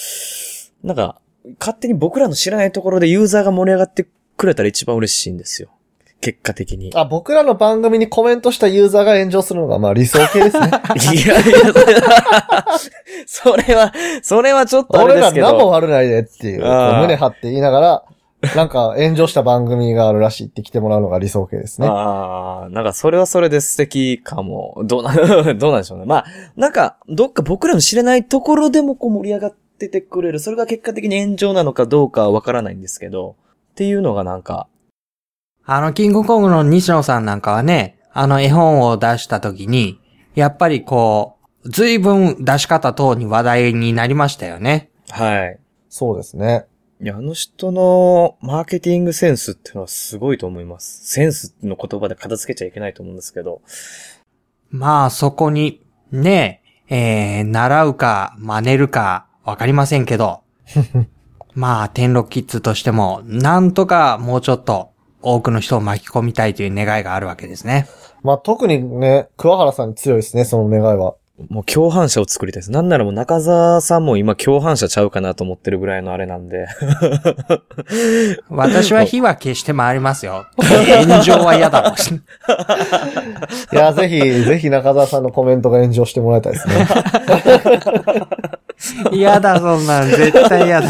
なんか、勝手に僕らの知らないところでユーザーが盛り上がってくれたら一番嬉しいんですよ。結果的に。あ、僕らの番組にコメントしたユーザーが炎上するのがまあ理想形ですね。いやいや、それは、それはちょっとあれ俺らですけど。何も悪ないでっていう、こう胸張って言いながら、なんか炎上した番組があるらしいって来てもらうのが理想形ですね。ああ、なんかそれはそれで素敵かも。どうな、どうなんでしょうね。まあ、なんか、どっか僕らの知らないところでもこう盛り上がっててくれる。それが結果的に炎上なのかどうかはわからないんですけど、っていうのがなんか、あの、キングコングの西野さんなんかはね、あの絵本を出した時に、やっぱりこう、随分出し方等に話題になりましたよね。はい。そうですね。いや、あの人のマーケティングセンスっていうのはすごいと思います。センスの言葉で片付けちゃいけないと思うんですけど。まあ、そこに、ね、えー、習うか、真似るか、わかりませんけど、まあ、天禄キッズとしても、なんとかもうちょっと多くの人を巻き込みたいという願いがあるわけですね。まあ特にね、桑原さんに強いですね、その願いは。もう共犯者を作りたいです。なんならもう中澤さんも今共犯者ちゃうかなと思ってるぐらいのあれなんで。私は火は消して回りますよ。炎上は嫌だろうし。いや、ぜひ、ぜひ中澤さんのコメントが炎上してもらいたいですね。嫌だ、そんなん。絶対嫌だ。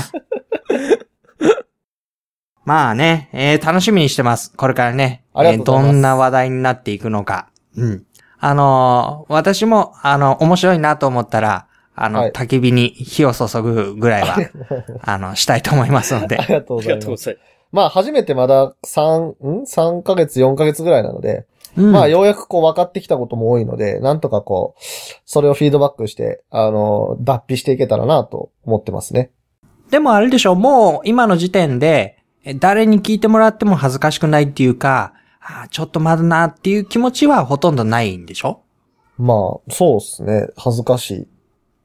まあね、えー、楽しみにしてます。これからね。ありがとうございますえーどんな話題になっていくのか。うん。あのー私も、あの、面白いなと思ったら、あの、はい焚き火に火を注ぐぐらいは、あの、したいと思いますので あ。りがとうございます。がとうございまあ、初めてまだ3、ん ?3 ヶ月、4ヶ月ぐらいなので、うんまあ、ようやくこう分かってきたことも多いので、なんとかこう、それをフィードバックして、あの、脱皮していけたらなと思ってますね。でもあれでしょ、もう今の時点で、え誰に聞いてもらっても恥ずかしくないっていうか、あーちょっとまだなっていう気持ちはほとんどないんでしょ？まあ、そうですね。恥ずかしい。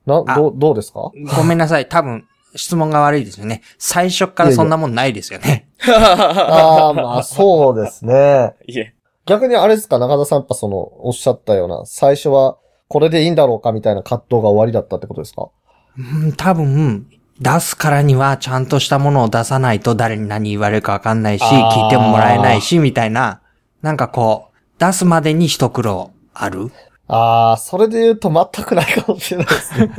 な、あどう、どうですか？ごめんなさい。多分、質問が悪いですよね。最初からそんなもんないですよね。ああ、まあ、そうですね。いえ。逆にあれですか、中田さんやっぱその、おっしゃったような、最初は、これでいいんだろうかみたいな葛藤が終わりだったってことですか？うん、多分、出すからにはちゃんとしたものを出さないと誰に何言われるかわかんないし、聞いてももらえないし、みたいな、なんかこう、出すまでに一苦労ある？ああ、それで言うと全くないかもしれないですね。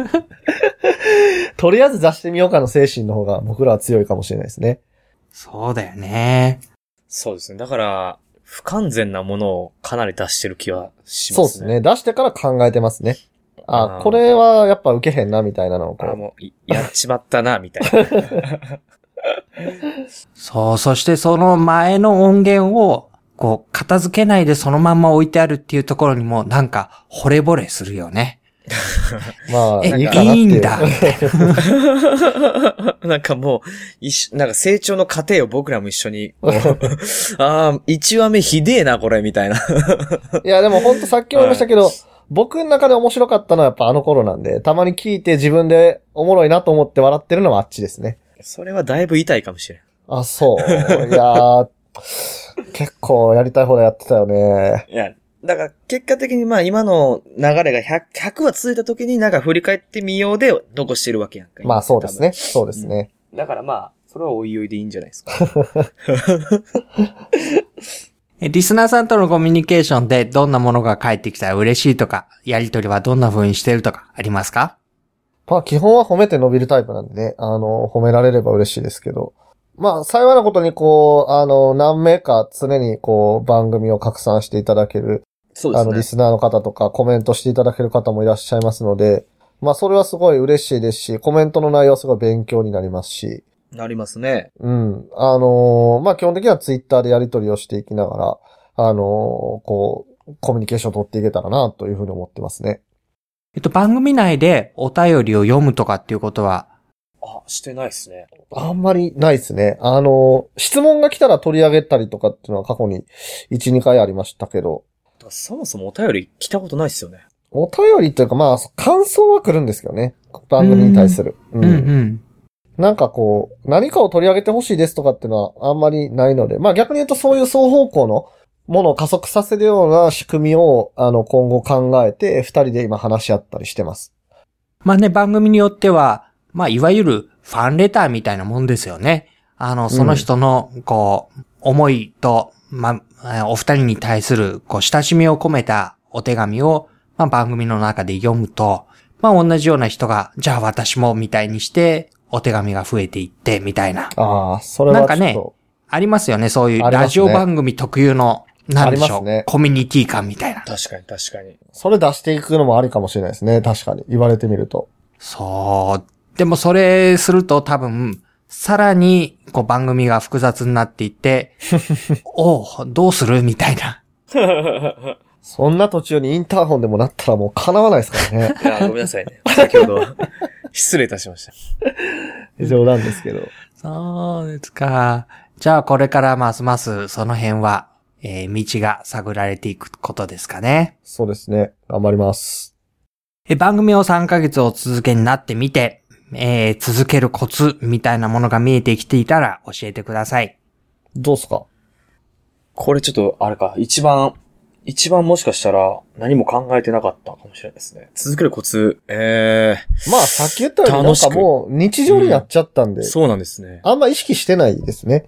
とりあえず出してみようかの精神の方が僕らは強いかもしれないですね。そうだよね。そうですね。だから、不完全なものをかなり出してる気はしまね。そうですすね。出してから考えてますね。あこれはやっぱ受けへんなみたいなのをこあ、う。もう、い やっちまったな、みたいな。そう、そしてその前の音源を、こう、片付けないでそのまんま置いてあるっていうところにも、なんか、惚れ惚れするよね。まあ、え、いいんだ。なんかもう、一緒、なんか成長の過程を僕らも一緒に、ああ、一話目ひでえな、これ、みたいな。いや、でもほんとさっきも言いましたけど、僕の中で面白かったのはやっぱあの頃なんで、たまに聞いて自分でおもろいなと思って笑ってるのはあっちですね。それはだいぶ痛いかもしれん。あ、そう。いやー、結構やりたい放題やってたよね。いや、だから結果的にまあ今の流れが100、100話続いた時になんか振り返ってみようで残してるわけやんか。まあそうですね。そうですね。多分。だからまあ、それはおいおいでいいんじゃないですか。えリスナーさんとのコミュニケーションでどんなものが返ってきたら嬉しいとか、やりとりはどんな風にしてるとかありますか？まあ基本は褒めて伸びるタイプなんでね、あの、褒められれば嬉しいですけど。まあ幸いなことにこう、あの、何名か常にこう、番組を拡散していただけるそうあの、リスナーの方とかコメントしていただける方もいらっしゃいますので、まあ、それはすごい嬉しいですし、コメントの内容はすごい勉強になりますし、なりますね。うん。あのーまあ、基本的にはツイッターでやり取りをしていきながら、あのーこう、コミュニケーションを取っていけたらな、というふうに思ってますね。えっと、番組内でお便りを読むとかっていうことは、あ、してないですね。あんまりないですね。あのー質問が来たら取り上げたりとかっていうのは過去に1、2回ありましたけど、そもそもお便り来たことないですよね。お便りというか、まあ、感想は来るんですけどね。番組に対する。うんうん。なんかこう、何かを取り上げてほしいですとかっていうのはあんまりないので、まあ逆に言うとそういう双方向のものを加速させるような仕組みを、あの、今後考えて、二人で今話し合ったりしてます。まあね、番組によっては、まあ、いわゆるファンレターみたいなもんですよね。あの、その人の、こう、思いと、まあ、お二人に対する、こう、親しみを込めたお手紙を、まあ、番組の中で読むと、まあ、同じような人が、じゃあ私も、みたいにして、お手紙が増えていって、みたいな。ああ、それは。なんかねありますよね、そういうラジオ番組特有の、なんでしょう、ねコミュニティ感みたいな。確かに確かに。それ出していくのもありかもしれないですね。確かに。言われてみると。そう。でもそれすると多分、さらに、こう番組が複雑になっていって、おう、どうするみたいな。そんな途中にインターホンでもなったらもう叶わないですからね。いや、ごめんなさいね。先ほど、失礼いたしました。冗談ですけど。そうですか。じゃあこれからますますその辺は、えー道が探られていくことですかね。そうですね。頑張ります。え番組を3ヶ月お続けになってみて、えー続けるコツみたいなものが見えてきていたら教えてください。どうっすか？これちょっと、あれか、一番、一番もしかしたら何も考えてなかったかもしれないですね。続けるコツ、えまあ、さっき言ったようになんかもう日常になっちゃったんで、ー、そうなんですね。あんま意識してないですね。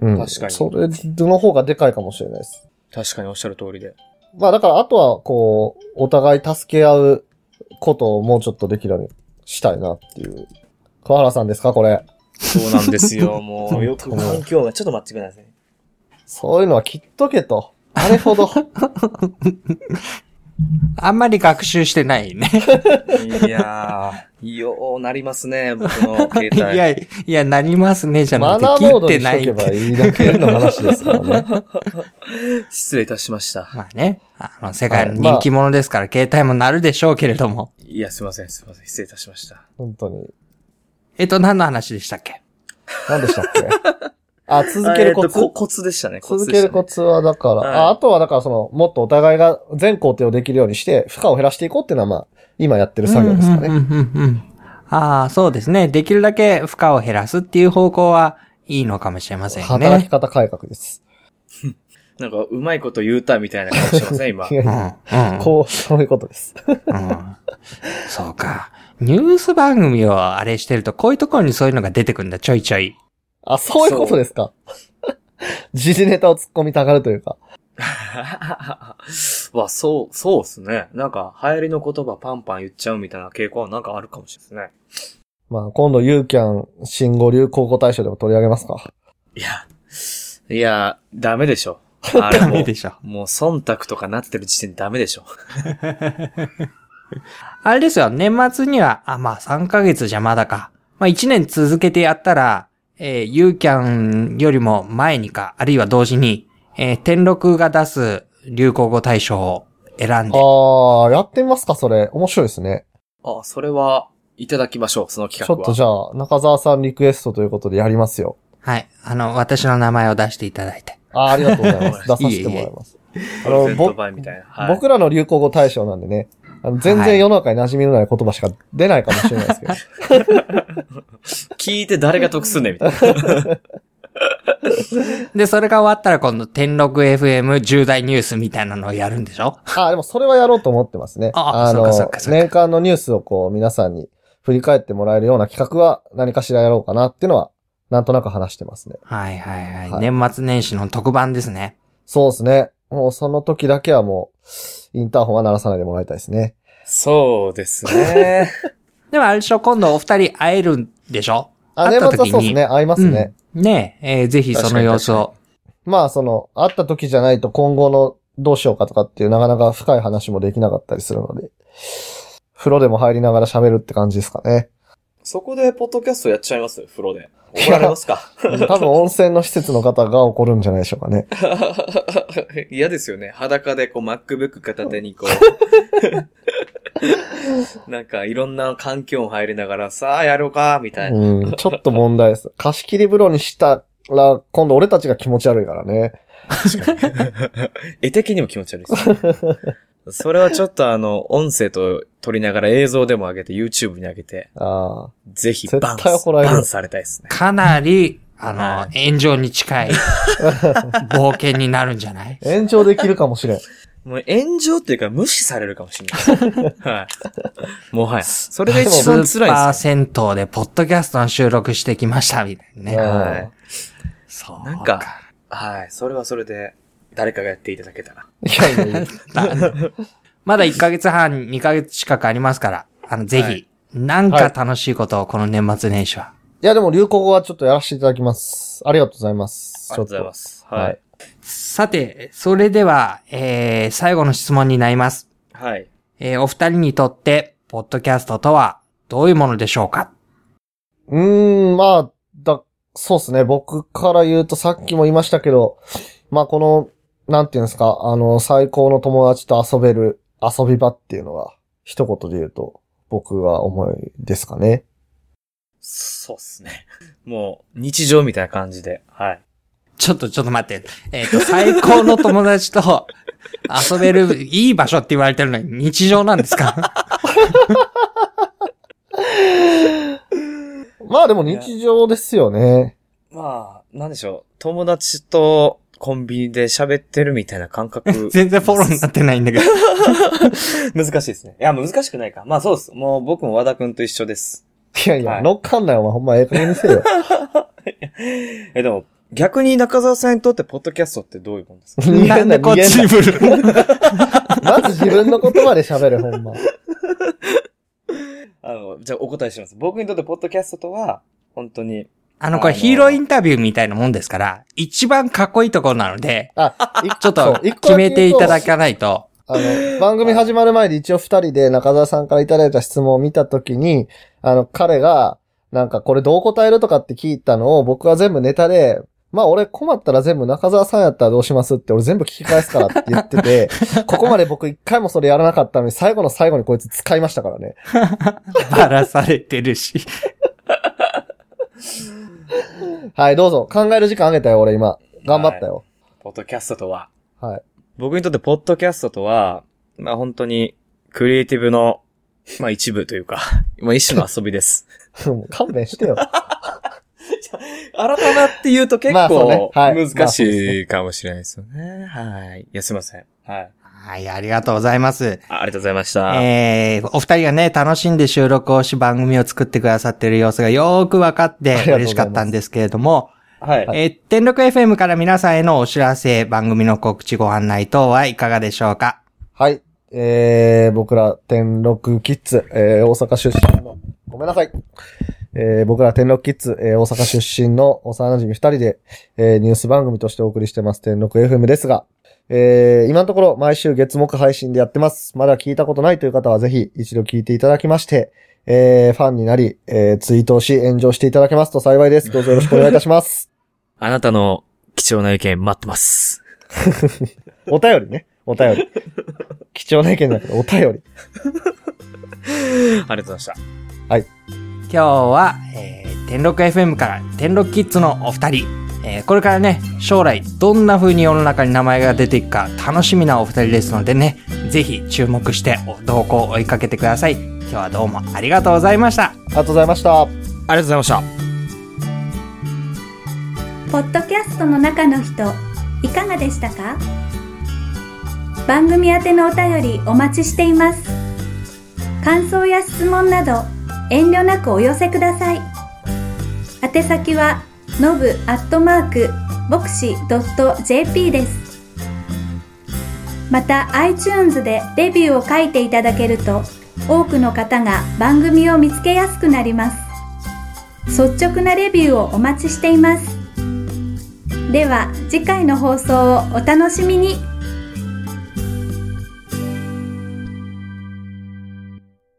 うん。確かにそれの方がでかいかもしれないです。確かにおっしゃる通りで。まあだからあとは、こう、お互い助け合うことをもうちょっとできるようにしたいなっていう。桑原さんですかこれ？そうなんですよ。もう、よく環境が、ちょっと待ってくださいね。そういうのは切っとけと。あれほど。あんまり学習してないね。いやー、ようなりますね、僕の携帯。いや、いや、なりますね、じゃマなくて、ナーモード切ってないにしとけ。ばいいだけの話ですからね。失礼いたしました。まあね、あの、世界の人気者ですから、携帯もなるでしょうけれども。いや、すいません、すいません。失礼いたしました。本当に。えっと、何の話でしたっけ？何でしたっけ？あ、続けるコツえーコツでしたね。続けるコツツは、だから、はいああとはだからその、もっとお互いが全工程をできるようにして、負荷を減らしていこうっていうのはまあ、今やってる作業ですかね。うんうんうんうんああ、そうですね。できるだけ負荷を減らすっていう方向はいいのかもしれませんね。働き方改革です。なんか、うまいこと言うたみたいな顔してますね、今うんやうん こう、そういうことです。うんそうか。ニュース番組をあれしてると、こういうところにそういうのが出てくるんだ、ちょいちょい。あ、そういうことですか？時事ネタを突っ込みたがるというか。わ、そう、そうっすね。なんか、流行りの言葉パンパン言っちゃうみたいな傾向はなんかあるかもしれないですね。まあ、今度、ユーキャン新語・流行語大賞でも取り上げますか？いや、いや、ダメでしょ。あれもうダメでしょ。もう忖度とかなってる時点でダメでしょ。あれですよ、年末には、あ、まあ3ヶ月じゃまだか。まあ1年続けてやったら、えー、ユーキャンよりも前にか、あるいは同時に、えー、天禄が出す流行語大賞を選んで、ああ、やってみますか、それ。面白いですね。あ、それは、いただきましょう、その企画は。ちょっとじゃあ、中澤さんリクエストということでやりますよ。はい、あの、私の名前を出していただいて。ああ、ありがとうございます。出させてもらいます。いな。はい、僕らの流行語大賞なんでね、あの全然世の中に馴染みのない言葉しか出ないかもしれないですけど。聞いて誰が得すんねん、みたいな。で、それが終わったら今度、天禄 FM 重大ニュースみたいなのをやるんでしょ？あ、でもそれはやろうと思ってますね。あのそっかそっかそっか年間のニュースをこう皆さんに振り返ってもらえるような企画は何かしらやろうかなっていうのは、なんとなく話してますね。はいはいはい。はい年末年始の特番ですね。そうですね。もうその時だけはもう、インターホンは鳴らさないでもらいたいですね。そうですね。でもあれでしょ今度お二人会えるんでしょ？あ、会年った時に？末はそうですね。合いますね。うんねえ、えーぜひその様子を。まあその、会った時じゃないと今後のどうしようかとかっていうなかなか深い話もできなかったりするので、風呂でも入りながら喋るって感じですかね。そこで、ポッドキャストやっちゃいます？風呂で。怒られますか多分温泉の施設の方が怒るんじゃないでしょうかね。嫌ですよね。裸でこう MacBook 片手にこう。なんかいろんな環境に入りながら、さあやろうか、みたいな。うん、ちょっと問題です。貸し切り風呂にしたら、今度俺たちが気持ち悪いからね。絵的にも気持ち悪いです、ね。それはちょっとあの、音声と撮りながら映像でも上げて YouTube に上げて、ああ。ぜひ絶バンス、対怒られるバンされたいですね。かなり、あの、は炎上に近い 冒険になるんじゃない？炎上できるかもしれん。もう炎上っていうか無視されるかもしれない。はい。もはや。それが一番スーパー辛いですよ。銭湯でポッドキャストの収録してきました、みたいなね。はい。そうなんか、はい。それはそれで、誰かがやっていただけたら。いやいやいや。まだ1ヶ月半、2ヶ月近くありますから、あの、ぜひ、はいなんか楽しいことをこの年末年始は。いやでも流行語はちょっとやらせていただきます。ありがとうございます。ありがとうございます。ははいい。さて、それでは、えー、最後の質問になります。はい。えー、お二人にとって、ポッドキャストとは、どういうものでしょうか？うーん、まあ、だ、そうですね。僕から言うとさっきも言いましたけど、まあこの、なんていうんですか、あの、最高の友達と遊べる遊び場っていうのが、一言で言うと、僕は思いですかね。そうっすね。もう、日常みたいな感じで。はい。ちょっと、ちょっと待って。えっ、と、最高の友達と遊べるいい場所って言われてるのに日常なんですか？まあでも日常ですよね。まあ、なんでしょう。友達とコンビニで喋ってるみたいな感覚。全然フォローになってないんだけど。難しいですね。いや、難しくないか。まあそうです。もう僕も和田くんと一緒です。いやいや、はい乗っかんないお前ほんまええ加減にせよ。え、でも、逆に中澤さんにとってポッドキャストってどういうもんですか？なんでこっちに振るまず自分の言葉で喋る、ほんま。あの、じゃあお答えします。僕にとってポッドキャストとは、本当に、あの、これヒーローインタビューみたいなもんですから、一番かっこいいところなので、ちょっと決めていただけかないと。あの、番組始まる前で一応二人で中澤さんからいただいた質問を見たときに、あの、彼が、なんかこれどう答えるとかって聞いたのを僕は全部ネタで、まあ俺困ったら全部中澤さんやったらどうしますって俺全部聞き返すからって言ってて、ここまで僕一回もそれやらなかったのに最後の最後にこいつ使いましたからね。ばらされてるし。はい、どうぞ。考える時間あげたよ、俺今。頑張ったよ。ポッドキャストとは、はい。僕にとってポッドキャストとは、まあ本当に、クリエイティブの、まあ一部というか、まあ一種の遊びです。もう勘弁してよ。改まって言うと結まあそうね構はい難しいかもしれないですよね。はい。いや、すいません。はい。はい、ありがとうございます。あありがとうございました。えー、お二人がね、楽しんで収録をし番組を作ってくださっている様子がよーく分かって嬉しかったんですけれども、はい。えー、天禄 FM から皆さんへのお知らせ、番組の告知ご案内等はいかがでしょうか？はい。えー、僕ら、天禄キッズ、えー、大阪出身の、ごめんなさい。えー、僕ら天禄キッズ、えー、大阪出身の幼馴染二人で、えー、ニュース番組としてお送りしてます、天禄 FM ですが、えー、今のところ毎週月木配信でやってます。まだ聞いたことないという方はぜひ一度聞いていただきまして、えー、ファンになり、えー、ツイートをし、炎上していただけますと幸いです。どうぞよろしくお願いいたします。あなたの貴重な意見待ってます。お便りね。お便り。貴重な意見じゃなくて、お便り。ありがとうございました。今日は、えー、天禄 FM から天禄キッズのお二人、えーこれからね、将来どんな風に世の中に名前が出ていくか楽しみなお二人ですのでね、ぜひ注目してお投稿を追いかけてください。今日はどうもありがとうございました。ありがとうございました。ありがとうございました。ポッドキャストの中の人、いかがでしたか？番組宛てのお便りお待ちしています。感想や質問など、遠慮なくお寄せください。宛先は、のぶアットマーク、ボクシ .jp です。また、iTunes でレビューを書いていただけると、多くの方が番組を見つけやすくなります。率直なレビューをお待ちしています。では次回の放送をお楽しみに